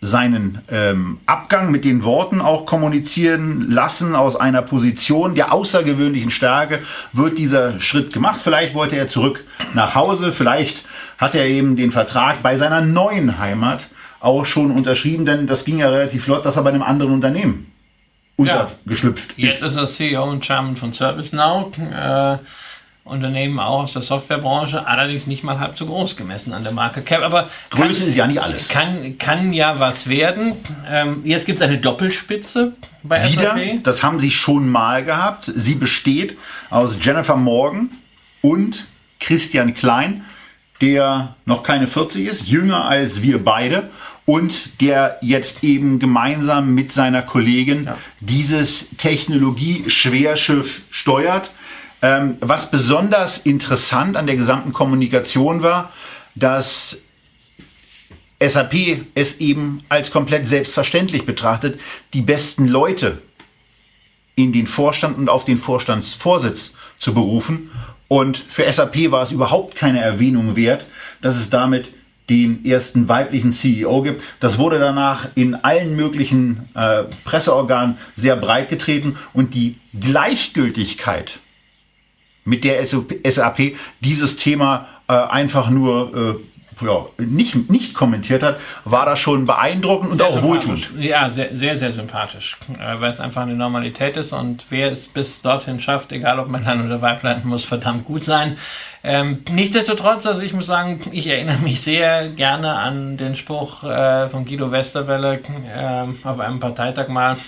seinen ähm, Abgang mit den Worten auch kommunizieren lassen aus einer Position der außergewöhnlichen Stärke wird dieser Schritt gemacht. Vielleicht wollte er zurück nach Hause, vielleicht hat er eben den Vertrag bei seiner neuen Heimat auch schon unterschrieben, denn das ging ja relativ flott, dass er bei einem anderen Unternehmen untergeschlüpft ja. Jetzt ist er CEO und Chairman von ServiceNow. Äh, Unternehmen auch aus der Softwarebranche, allerdings nicht mal halb so groß gemessen an der Marke Cap. Aber Größe ist ja nicht alles. Kann, kann ja was werden. Ähm, jetzt gibt es eine Doppelspitze bei Wieder, SAP. Das haben sie schon mal gehabt. Sie besteht aus Jennifer Morgan und Christian Klein, der noch keine 40 ist, jünger als wir beide und der jetzt eben gemeinsam mit seiner Kollegin ja. dieses Technologie-Schwerschiff steuert. Ähm, was besonders interessant an der gesamten Kommunikation war, dass SAP es eben als komplett selbstverständlich betrachtet, die besten Leute in den Vorstand und auf den Vorstandsvorsitz zu berufen. Und für SAP war es überhaupt keine Erwähnung wert, dass es damit den ersten weiblichen CEO gibt. Das wurde danach in allen möglichen äh, Presseorganen sehr breit getreten und die Gleichgültigkeit, mit der SAP dieses Thema äh, einfach nur äh, ja, nicht, nicht kommentiert hat, war das schon beeindruckend und Sehr auch wohltuend. Ja, sehr, sehr, sehr sympathisch. Äh, Weil es einfach eine Normalität ist und wer es bis dorthin schafft, egal ob Männlein oder Weiblein, muss verdammt gut sein. Ähm, nichtsdestotrotz, also ich muss sagen, ich erinnere mich sehr gerne an den Spruch äh, von Guido Westerwelle ähm, auf einem Parteitag mal,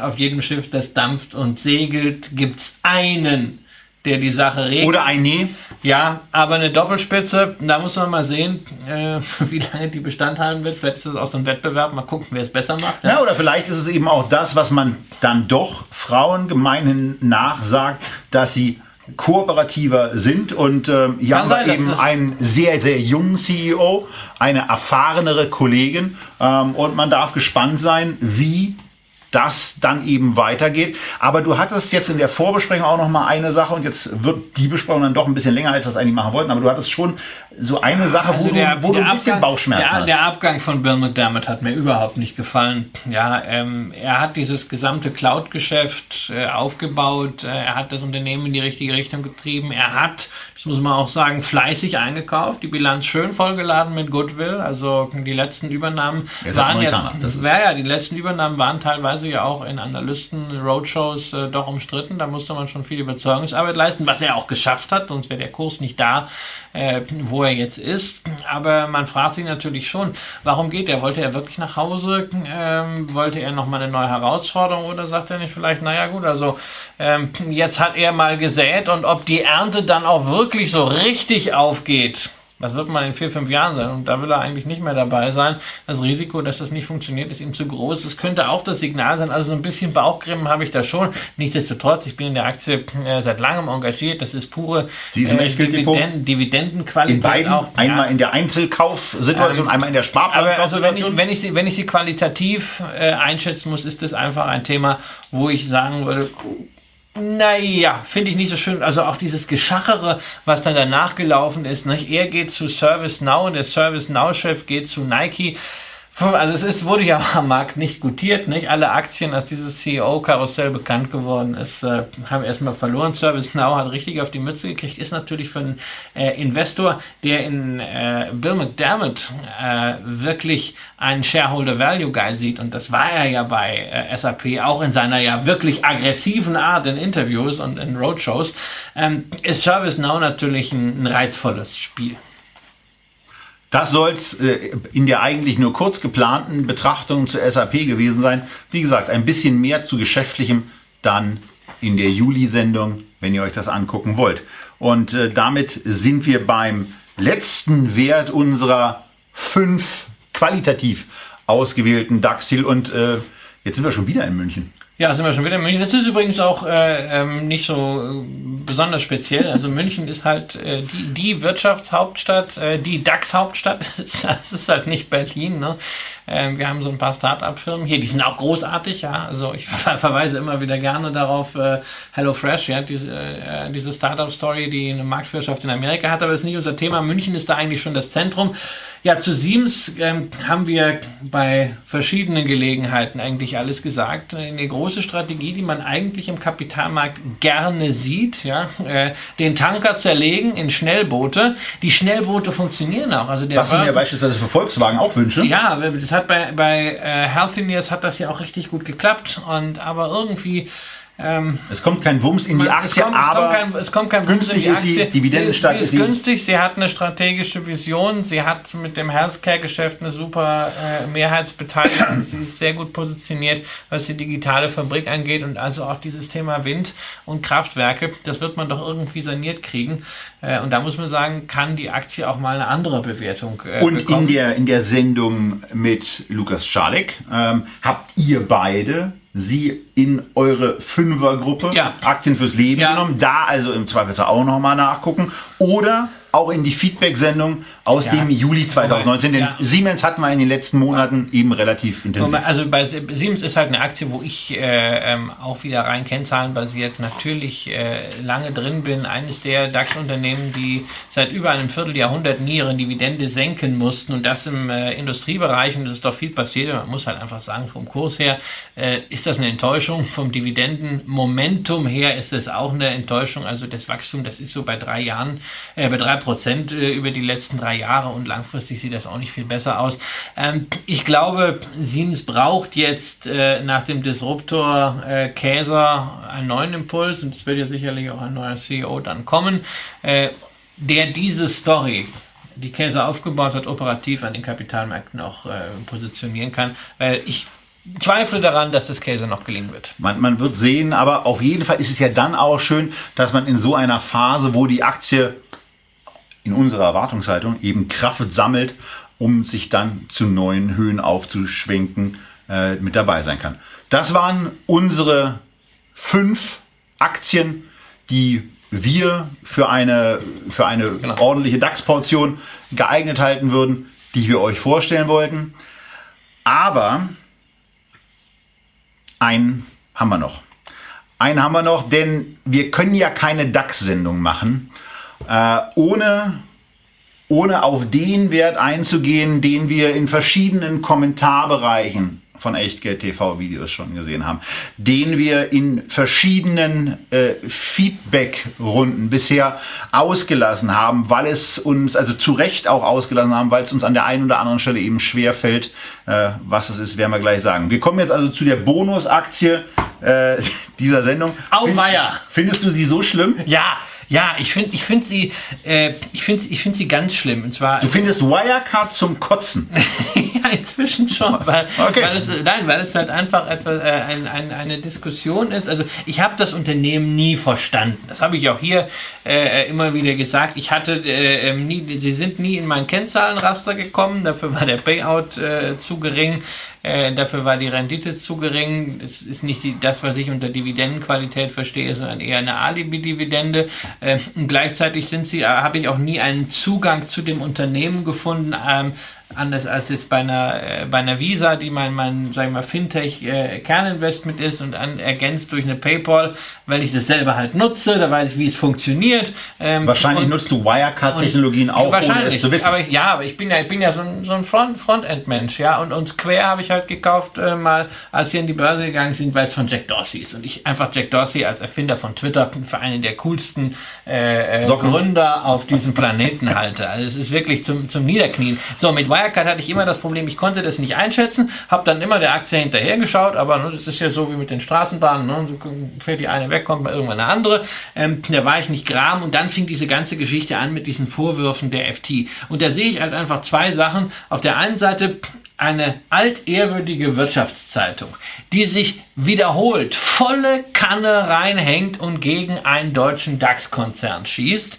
auf jedem Schiff, das dampft und segelt, gibt's einen, der die Sache regelt. Oder ein Nee. Ja, aber eine Doppelspitze, da muss man mal sehen, äh, wie lange die Bestand halten wird. Vielleicht ist das auch so ein Wettbewerb. Mal gucken, wer es besser macht. Ja, oder vielleicht ist es eben auch das, was man dann doch Frauen gemeinhin nachsagt, dass sie kooperativer sind und ähm, hier Kann haben wir sein, dass eben einen sehr, sehr jungen CEO, eine erfahrenere Kollegin ähm, und man darf gespannt sein, wie das dann eben weitergeht. Aber du hattest jetzt in der Vorbesprechung auch noch mal eine Sache und jetzt wird die Besprechung dann doch ein bisschen länger, als wir es eigentlich machen wollten. Aber du hattest schon so eine Sache, wo Also der- du, wo du ein bisschen Abgang- Bauchschmerzen der, hast. Der Abgang von Bill McDermott hat mir überhaupt nicht gefallen. Ja, ähm, er hat dieses gesamte Cloud-Geschäft äh, aufgebaut. Äh, er hat das Unternehmen in die richtige Richtung getrieben. Er hat, das muss man auch sagen, fleißig eingekauft. Die Bilanz schön vollgeladen mit Goodwill. Also die letzten Übernahmen Er waren ja, das ist- ja, die letzten Übernahmen waren teilweise ja auch in Analysten, Roadshows äh, doch umstritten. Da musste man schon viel Überzeugungsarbeit leisten, was er auch geschafft hat, sonst wäre der Kurs nicht da, äh, wo er jetzt ist. Aber man fragt sich natürlich schon, warum geht er? Wollte er wirklich nach Hause? Ähm, wollte er nochmal eine neue Herausforderung oder sagt er nicht vielleicht, naja gut, also ähm, jetzt hat er mal gesät und ob die Ernte dann auch wirklich so richtig aufgeht, was wird man in vier, fünf Jahren sein? Und da will er eigentlich nicht mehr dabei sein. Das Risiko, dass das nicht funktioniert, ist ihm zu groß. Das könnte auch das Signal sein. Also so ein bisschen Bauchgrimmen habe ich da schon. Nichtsdestotrotz, ich bin in der Aktie äh, seit langem engagiert. Das ist pure Sie Echtgelddepot? Dividenden, Dividendenqualität in beiden, auch. einmal ja. in der Einzelkaufsituation, Ähm, einmal in der Aber also wenn ich, Sparplankaufsituation. wenn ich sie, wenn ich sie qualitativ äh, einschätzen muss, ist das einfach ein Thema, wo ich sagen würde, naja, finde ich nicht so schön. Also auch dieses Geschachere, was dann danach gelaufen ist. Nicht? Er geht zu ServiceNow und der ServiceNow-Chef geht zu Nike. Also es ist, wurde ja am Markt nicht gutiert, nicht? Alle Aktien, als dieses CEO-Karussell bekannt geworden ist, äh, haben erstmal verloren. ServiceNow hat richtig auf die Mütze gekriegt, ist natürlich für einen äh, Investor, der in äh, Bill McDermott äh, wirklich einen Shareholder Value Guy sieht, und das war er ja bei äh, SAP, auch in seiner ja wirklich aggressiven Art in Interviews und in Roadshows, ähm, ist ServiceNow natürlich ein, ein reizvolles Spiel. Das soll es äh, in der eigentlich nur kurz geplanten Betrachtung zur SAP gewesen sein. Wie gesagt, ein bisschen mehr zu geschäftlichem dann in der Juli-Sendung, wenn ihr euch das angucken wollt. Und äh, damit sind wir beim letzten Wert unserer fünf qualitativ ausgewählten DAX-Ziel. Und äh, jetzt sind wir schon wieder in München. Ja, sind wir schon wieder in München. Das ist übrigens auch äh, ähm, nicht so äh, besonders speziell. Also München ist halt äh, die, die Wirtschaftshauptstadt, äh, die DAX-Hauptstadt. Das ist halt nicht Berlin. Ne? Ähm, wir haben so ein paar Start-up-Firmen hier, die sind auch großartig. Ja, also ich ver verweise immer wieder gerne darauf. Äh, HelloFresh, ja, diese, äh, diese Start-up-Story, die eine Marktführerschaft in Amerika hat, aber das ist nicht unser Thema. München ist da eigentlich schon das Zentrum. Ja, zu Siemens ähm, haben wir bei verschiedenen Gelegenheiten eigentlich alles gesagt. Eine große Strategie, die man eigentlich im Kapitalmarkt gerne sieht, ja, äh, den Tanker zerlegen in Schnellboote. Die Schnellboote funktionieren auch. Also der Das sind ja beispielsweise für Volkswagen auch Wünsche. ja, das hat bei, bei äh, Healthineers hat das ja auch richtig gut geklappt. Und aber irgendwie ähm, Es kommt kein Wumms in die Aktie, es kommt, aber es kommt kein, es kommt kein Wumms günstig in die ist sie, Aktie. dividendenstark sie, sie ist ist sie. günstig, sie hat eine strategische Vision, sie hat mit dem Healthcare-Geschäft eine super äh, Mehrheitsbeteiligung, sie ist sehr gut positioniert, was die digitale Fabrik angeht und also auch dieses Thema Wind und Kraftwerke, das wird man doch irgendwie saniert kriegen. Äh, und da muss man sagen, kann die Aktie auch mal eine andere Bewertung äh, Und bekommen. in der, in der Sendung mit Lukas Schalek ähm, habt ihr beide sie in eure Fünfergruppe Ja. Aktien fürs Leben Ja. genommen. Da also im Zweifelsfall auch nochmal nachgucken. Oder auch in die Feedback-Sendung aus Ja. dem Juli 2019. Denn Ja. Siemens hatten wir in den letzten Monaten eben relativ intensiv. Also bei Siemens ist halt eine Aktie, wo ich äh, ähm, auch wieder rein kennzahlenbasiert natürlich äh, lange drin bin. Eines der DAX-Unternehmen, die seit über einem Vierteljahrhundert nie ihre Dividende senken mussten und das im äh, Industriebereich und es ist doch viel passiert. Man muss halt einfach sagen, vom Kurs her äh, ist das eine Enttäuschung. Vom Dividendenmomentum her ist es auch eine Enttäuschung. Also das Wachstum, das ist so bei drei Jahren, äh, bei drei Prozent äh, über die letzten drei Jahre und langfristig sieht das auch nicht viel besser aus. Ähm, ich glaube, Siemens braucht jetzt äh, nach dem Disruptor äh, Käser einen neuen Impuls und es wird ja sicherlich auch ein neuer CEO dann kommen, äh, der diese Story die Käse aufgebaut hat, operativ an den Kapitalmärkten auch positionieren kann. Weil ich zweifle daran, dass das Käse noch gelingen wird. Man, man wird sehen, aber auf jeden Fall ist es ja dann auch schön, dass man in so einer Phase, wo die Aktie in unserer Erwartungshaltung eben Kraft sammelt, um sich dann zu neuen Höhen aufzuschwenken, äh, mit dabei sein kann. Das waren unsere fünf Aktien, die wir für eine, für eine genau. ordentliche DAX-Portion geeignet halten würden, die wir euch vorstellen wollten. Aber einen haben wir noch. Einen haben wir noch, denn wir können ja keine DAX-Sendung machen, äh, ohne, ohne auf den Wert einzugehen, den wir in verschiedenen Kommentarbereichen von Echtgeld TV Videos schon gesehen haben, den wir in verschiedenen äh, Feedback-Runden bisher ausgelassen haben, weil es uns, also zu Recht auch ausgelassen haben, weil es uns an der einen oder anderen Stelle eben schwer fällt, äh, was es ist, werden wir gleich sagen. Wir kommen jetzt also zu der Bonusaktie äh, dieser Sendung. Auweia! Findest du sie so schlimm? Ja, ja, ich finde ich find sie, äh, ich finde ich find sie ganz schlimm. Und zwar, du findest Wirecard zum Kotzen? ja, inzwischen schon, weil, okay. weil, es, nein, weil es halt einfach etwas, äh, ein, ein, eine Diskussion ist. Also ich habe das Unternehmen nie verstanden. Das habe ich auch hier äh, immer wieder gesagt. Ich hatte äh, ähm, nie, sie sind nie in mein Kennzahlenraster gekommen. Dafür war der Payout äh, zu gering. Äh, dafür war die Rendite zu gering. Es ist nicht die, das, was ich unter Dividendenqualität verstehe, sondern eher eine Alibi-Dividende. Äh, und gleichzeitig sind sie, äh, habe ich auch nie einen Zugang zu dem Unternehmen gefunden. Ähm, anders als jetzt bei einer, äh, bei einer Visa, die mein, mein sag ich mal, Fintech-Kerninvestment äh, ist und an, ergänzt durch eine PayPal, weil ich das selber halt nutze, da weiß ich, wie es funktioniert. Ähm, Wahrscheinlich und, nutzt du Wirecard-Technologien auch, wahrscheinlich, ohne es zu wissen. Aber ich, ja, aber ich bin ja, ich bin ja so ein, so ein Front, Frontend-Mensch, ja, und, und Square habe ich halt gekauft, äh, mal, als sie in die Börse gegangen sind, weil es von Jack Dorsey ist und ich einfach Jack Dorsey als Erfinder von Twitter für einen der coolsten äh, äh Gründer auf diesem Planeten halte. Also es ist wirklich zum, zum Niederknien. So, mit Wirecard hatte ich immer das Problem, ich konnte das nicht einschätzen, habe dann immer der Aktie hinterhergeschaut, aber ne, das ist ja so wie mit den Straßenbahnen, ne, so fährt die eine weg, kommt mal irgendwann eine andere. Ähm, da war ich nicht gram und dann fing diese ganze Geschichte an mit diesen Vorwürfen der FT. Und da sehe ich halt einfach zwei Sachen. Auf der einen Seite eine altehrwürdige Wirtschaftszeitung, die sich wiederholt volle Kanne reinhängt und gegen einen deutschen DAX-Konzern schießt.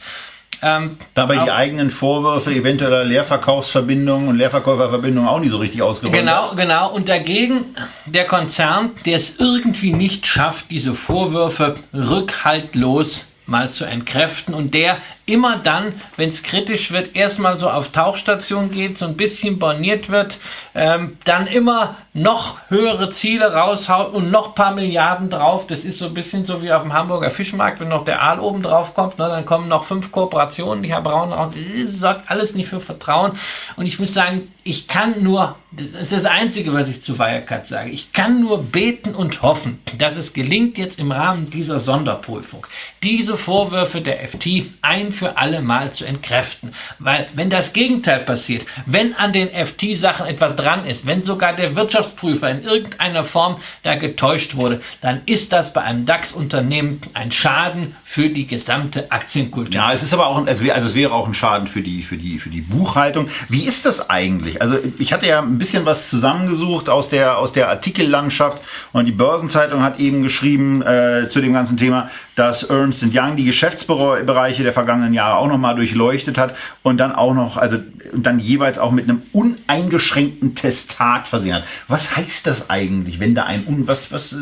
Ähm, Dabei die eigenen Vorwürfe eventueller Leerverkaufsverbindungen und Leerverkäuferverbindungen auch nicht so richtig ausgeräumt Genau, hat. genau. Und dagegen der Konzern, der es irgendwie nicht schafft, diese Vorwürfe rückhaltlos mal zu entkräften und der immer dann, wenn es kritisch wird, erstmal so auf Tauchstation geht, so ein bisschen borniert wird, ähm, dann immer noch höhere Ziele raushaut und noch paar Milliarden drauf. Das ist so ein bisschen so wie auf dem Hamburger Fischmarkt, wenn noch der Aal oben drauf kommt, ne, dann kommen noch fünf Kooperationen, die Herr Braun auch, das sorgt alles nicht für Vertrauen. Und ich muss sagen, ich kann nur, das ist das Einzige, was ich zu Wirecard sage, ich kann nur beten und hoffen, dass es gelingt, jetzt im Rahmen dieser Sonderprüfung diese Vorwürfe der FT ein für alle Mal zu entkräften. Weil wenn das Gegenteil passiert, wenn an den FT-Sachen etwas dran ist, wenn sogar der Wirtschaftsprüfer in irgendeiner Form da getäuscht wurde, dann ist das bei einem DAX-Unternehmen ein Schaden für die gesamte Aktienkultur. Ja, es ist aber auch, wäre, also es wäre auch ein Schaden für die, für die, für die Buchhaltung. Wie ist das eigentlich? Also ich hatte ja ein bisschen was zusammengesucht aus der, aus der Artikellandschaft und die Börsenzeitung hat eben geschrieben äh, zu dem ganzen Thema, dass Ernst Young die Geschäftsbereiche der vergangenen Jahre auch nochmal durchleuchtet hat und dann auch noch, also dann jeweils auch mit einem uneingeschränkten Testat versehen hat. Was heißt das eigentlich, wenn da ein un, was, was,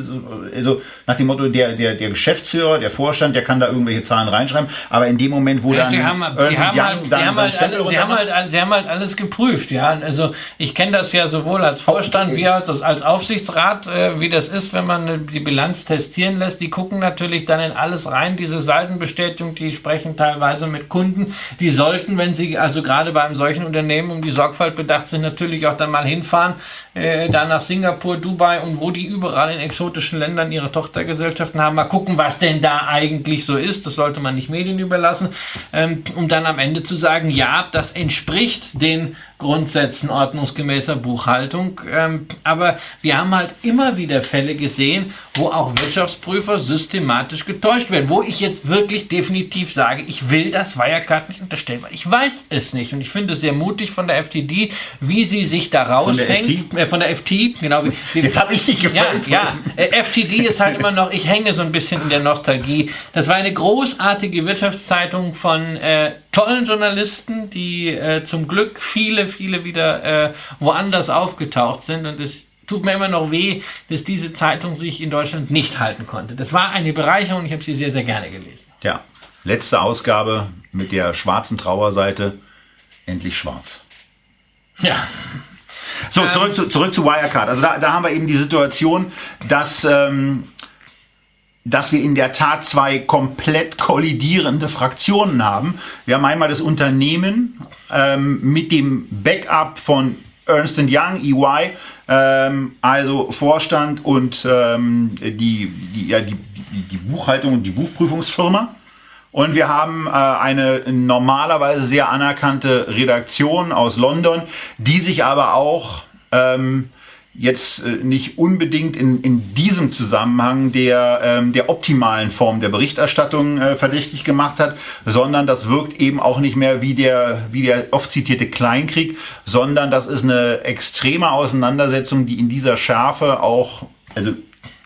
also nach dem Motto, der, der, der Geschäftsführer, der Vorstand, der kann da irgendwelche Zahlen reinschreiben, aber in dem Moment, wo ja, dann Sie haben, Sie haben, halt, Sie, haben halt, Sie, haben halt, Sie haben halt alles geprüft, ja. Also ich kenne das ja sowohl als Vorstand okay. wie als, als Aufsichtsrat, äh, wie das ist, wenn man die Bilanz testieren lässt. Die gucken natürlich dann in alles rein, diese Seitenbestätigung, die sprechen teilweise mit Kunden, die sollten, wenn sie also gerade bei einem solchen Unternehmen um die Sorgfalt bedacht sind, natürlich auch dann mal hinfahren, äh, da nach Singapur, Dubai und wo die überall in exotischen Ländern ihre Tochtergesellschaften haben, mal gucken, was denn da eigentlich so ist. Das sollte man nicht Medien überlassen, ähm, um dann am Ende zu sagen, ja, das entspricht den Grundsätzen ordnungsgemäßer Buchhaltung. Ähm, aber wir haben halt immer wieder Fälle gesehen, wo auch Wirtschaftsprüfer systematisch getäuscht werden, wo ich jetzt wirklich definitiv sage, ich will das Wirecard nicht unterstellen, weil ich weiß es nicht. Und ich finde es sehr mutig von der FTD, wie sie sich da raushängt. Von, äh, von der FT, genau. Wie, jetzt habe ich dich gefragt. Ja, ja. Äh, FTD ist halt immer noch, ich hänge so ein bisschen in der Nostalgie. Das war eine großartige Wirtschaftszeitung von äh, tollen Journalisten, die äh, zum Glück viele, viele wieder äh, woanders aufgetaucht sind. Und es tut mir immer noch weh, dass diese Zeitung sich in Deutschland nicht halten konnte. Das war eine Bereicherung, ich habe sie sehr, sehr gerne gelesen. Ja, letzte Ausgabe mit der schwarzen Trauerseite, endlich schwarz. Ja. So, zurück, ähm, zu, zurück zu Wirecard. Also da, da haben wir eben die Situation, dass ähm, dass wir in der Tat zwei komplett kollidierende Fraktionen haben. Wir haben einmal das Unternehmen ähm, mit dem Backup von Ernst Young, EY, ähm, also Vorstand und ähm, die, die, ja, die, die Buchhaltung und die Buchprüfungsfirma. Und wir haben äh, eine normalerweise sehr anerkannte Redaktion aus London, die sich aber auch ähm, jetzt äh, nicht unbedingt in, in diesem Zusammenhang der, ähm, der optimalen Form der Berichterstattung äh, verdächtig gemacht hat, sondern das wirkt eben auch nicht mehr wie der, wie der oft zitierte Kleinkrieg, sondern das ist eine extreme Auseinandersetzung, die in dieser Schärfe auch, also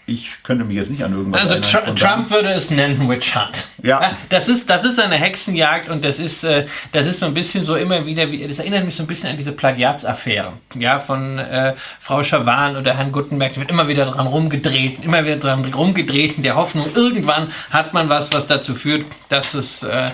ich könnte mich jetzt nicht an irgendwas Also Tr Trump würde es nennen Witch Hunt. Ja. Das ist, das ist eine Hexenjagd und das ist, äh, das ist so ein bisschen so immer wieder, das erinnert mich so ein bisschen an diese Plagiatsaffären, ja, von äh, Frau Schawan oder Herrn Guttenberg, da wird immer wieder dran rumgedreht, immer wieder dran rumgedreht in der Hoffnung, irgendwann hat man was, was dazu führt, dass es, äh,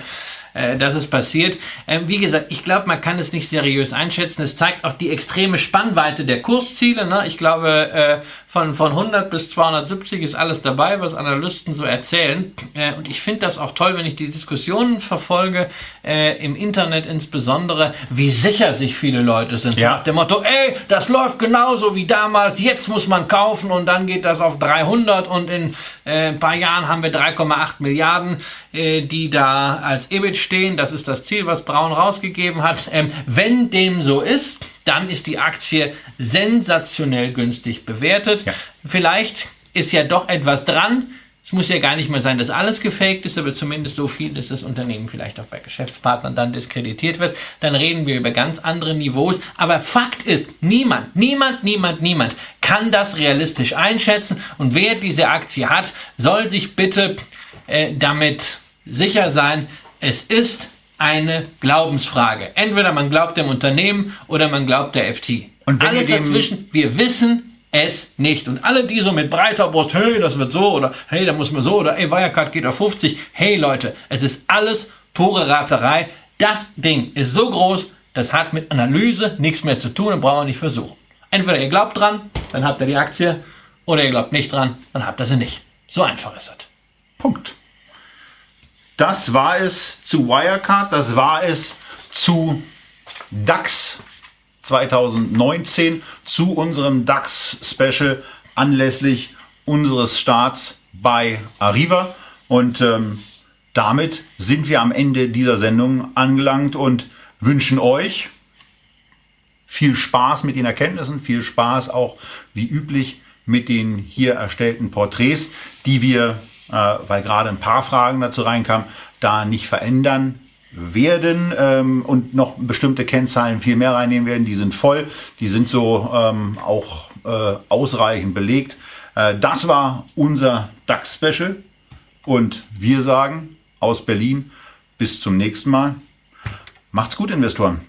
äh, dass es passiert. Ähm, wie gesagt, ich glaube, man kann es nicht seriös einschätzen. Es zeigt auch die extreme Spannweite der Kursziele. Ne? Ich glaube, äh, von, von 100 bis 270 ist alles dabei, was Analysten so erzählen. Äh, und ich finde das auch toll, wenn ich die Diskussionen verfolge, äh, im Internet insbesondere, wie sicher sich viele Leute sind. Ja. nach dem Motto, ey, das läuft genauso wie damals, jetzt muss man kaufen und dann geht das auf 300 und in äh, ein paar Jahren haben wir 3,8 Milliarden, äh, die da als EBIT stehen. Das ist das Ziel, was Braun rausgegeben hat. Ähm, wenn dem so ist, dann ist die Aktie sensationell günstig bewertet. Ja. Vielleicht ist ja doch etwas dran. Es muss ja gar nicht mehr sein, dass alles gefaked ist, aber zumindest so viel, dass das Unternehmen vielleicht auch bei Geschäftspartnern dann diskreditiert wird. Dann reden wir über ganz andere Niveaus. Aber Fakt ist, niemand, niemand, niemand, niemand kann das realistisch einschätzen. Und wer diese Aktie hat, soll sich bitte äh, damit sicher sein, es ist eine Glaubensfrage. Entweder man glaubt dem Unternehmen oder man glaubt der FT. Und Alles dazwischen, wir wissen es nicht. Und alle, die so mit breiter Brust, hey, das wird so oder hey, da muss man so oder hey, Wirecard geht auf 50. Hey Leute, es ist alles pure Raterei. Das Ding ist so groß, das hat mit Analyse nichts mehr zu tun und brauchen wir nicht versuchen. Entweder ihr glaubt dran, dann habt ihr die Aktie, oder ihr glaubt nicht dran, dann habt ihr sie nicht. So einfach ist das. Punkt. Das war es zu Wirecard, das war es zu DAX 2019, zu unserem DAX-Special anlässlich unseres Starts bei Arriva. Und ähm, damit sind wir am Ende dieser Sendung angelangt und wünschen euch viel Spaß mit den Erkenntnissen, viel Spaß auch wie üblich mit den hier erstellten Porträts, die wir weil gerade ein paar Fragen dazu reinkamen, da nicht verändern werden ähm, und noch bestimmte Kennzahlen viel mehr reinnehmen werden. Die sind voll, die sind so ähm, auch äh, ausreichend belegt. Äh, das war unser DAX-Special und wir sagen aus Berlin bis zum nächsten Mal. Macht's gut, Investoren.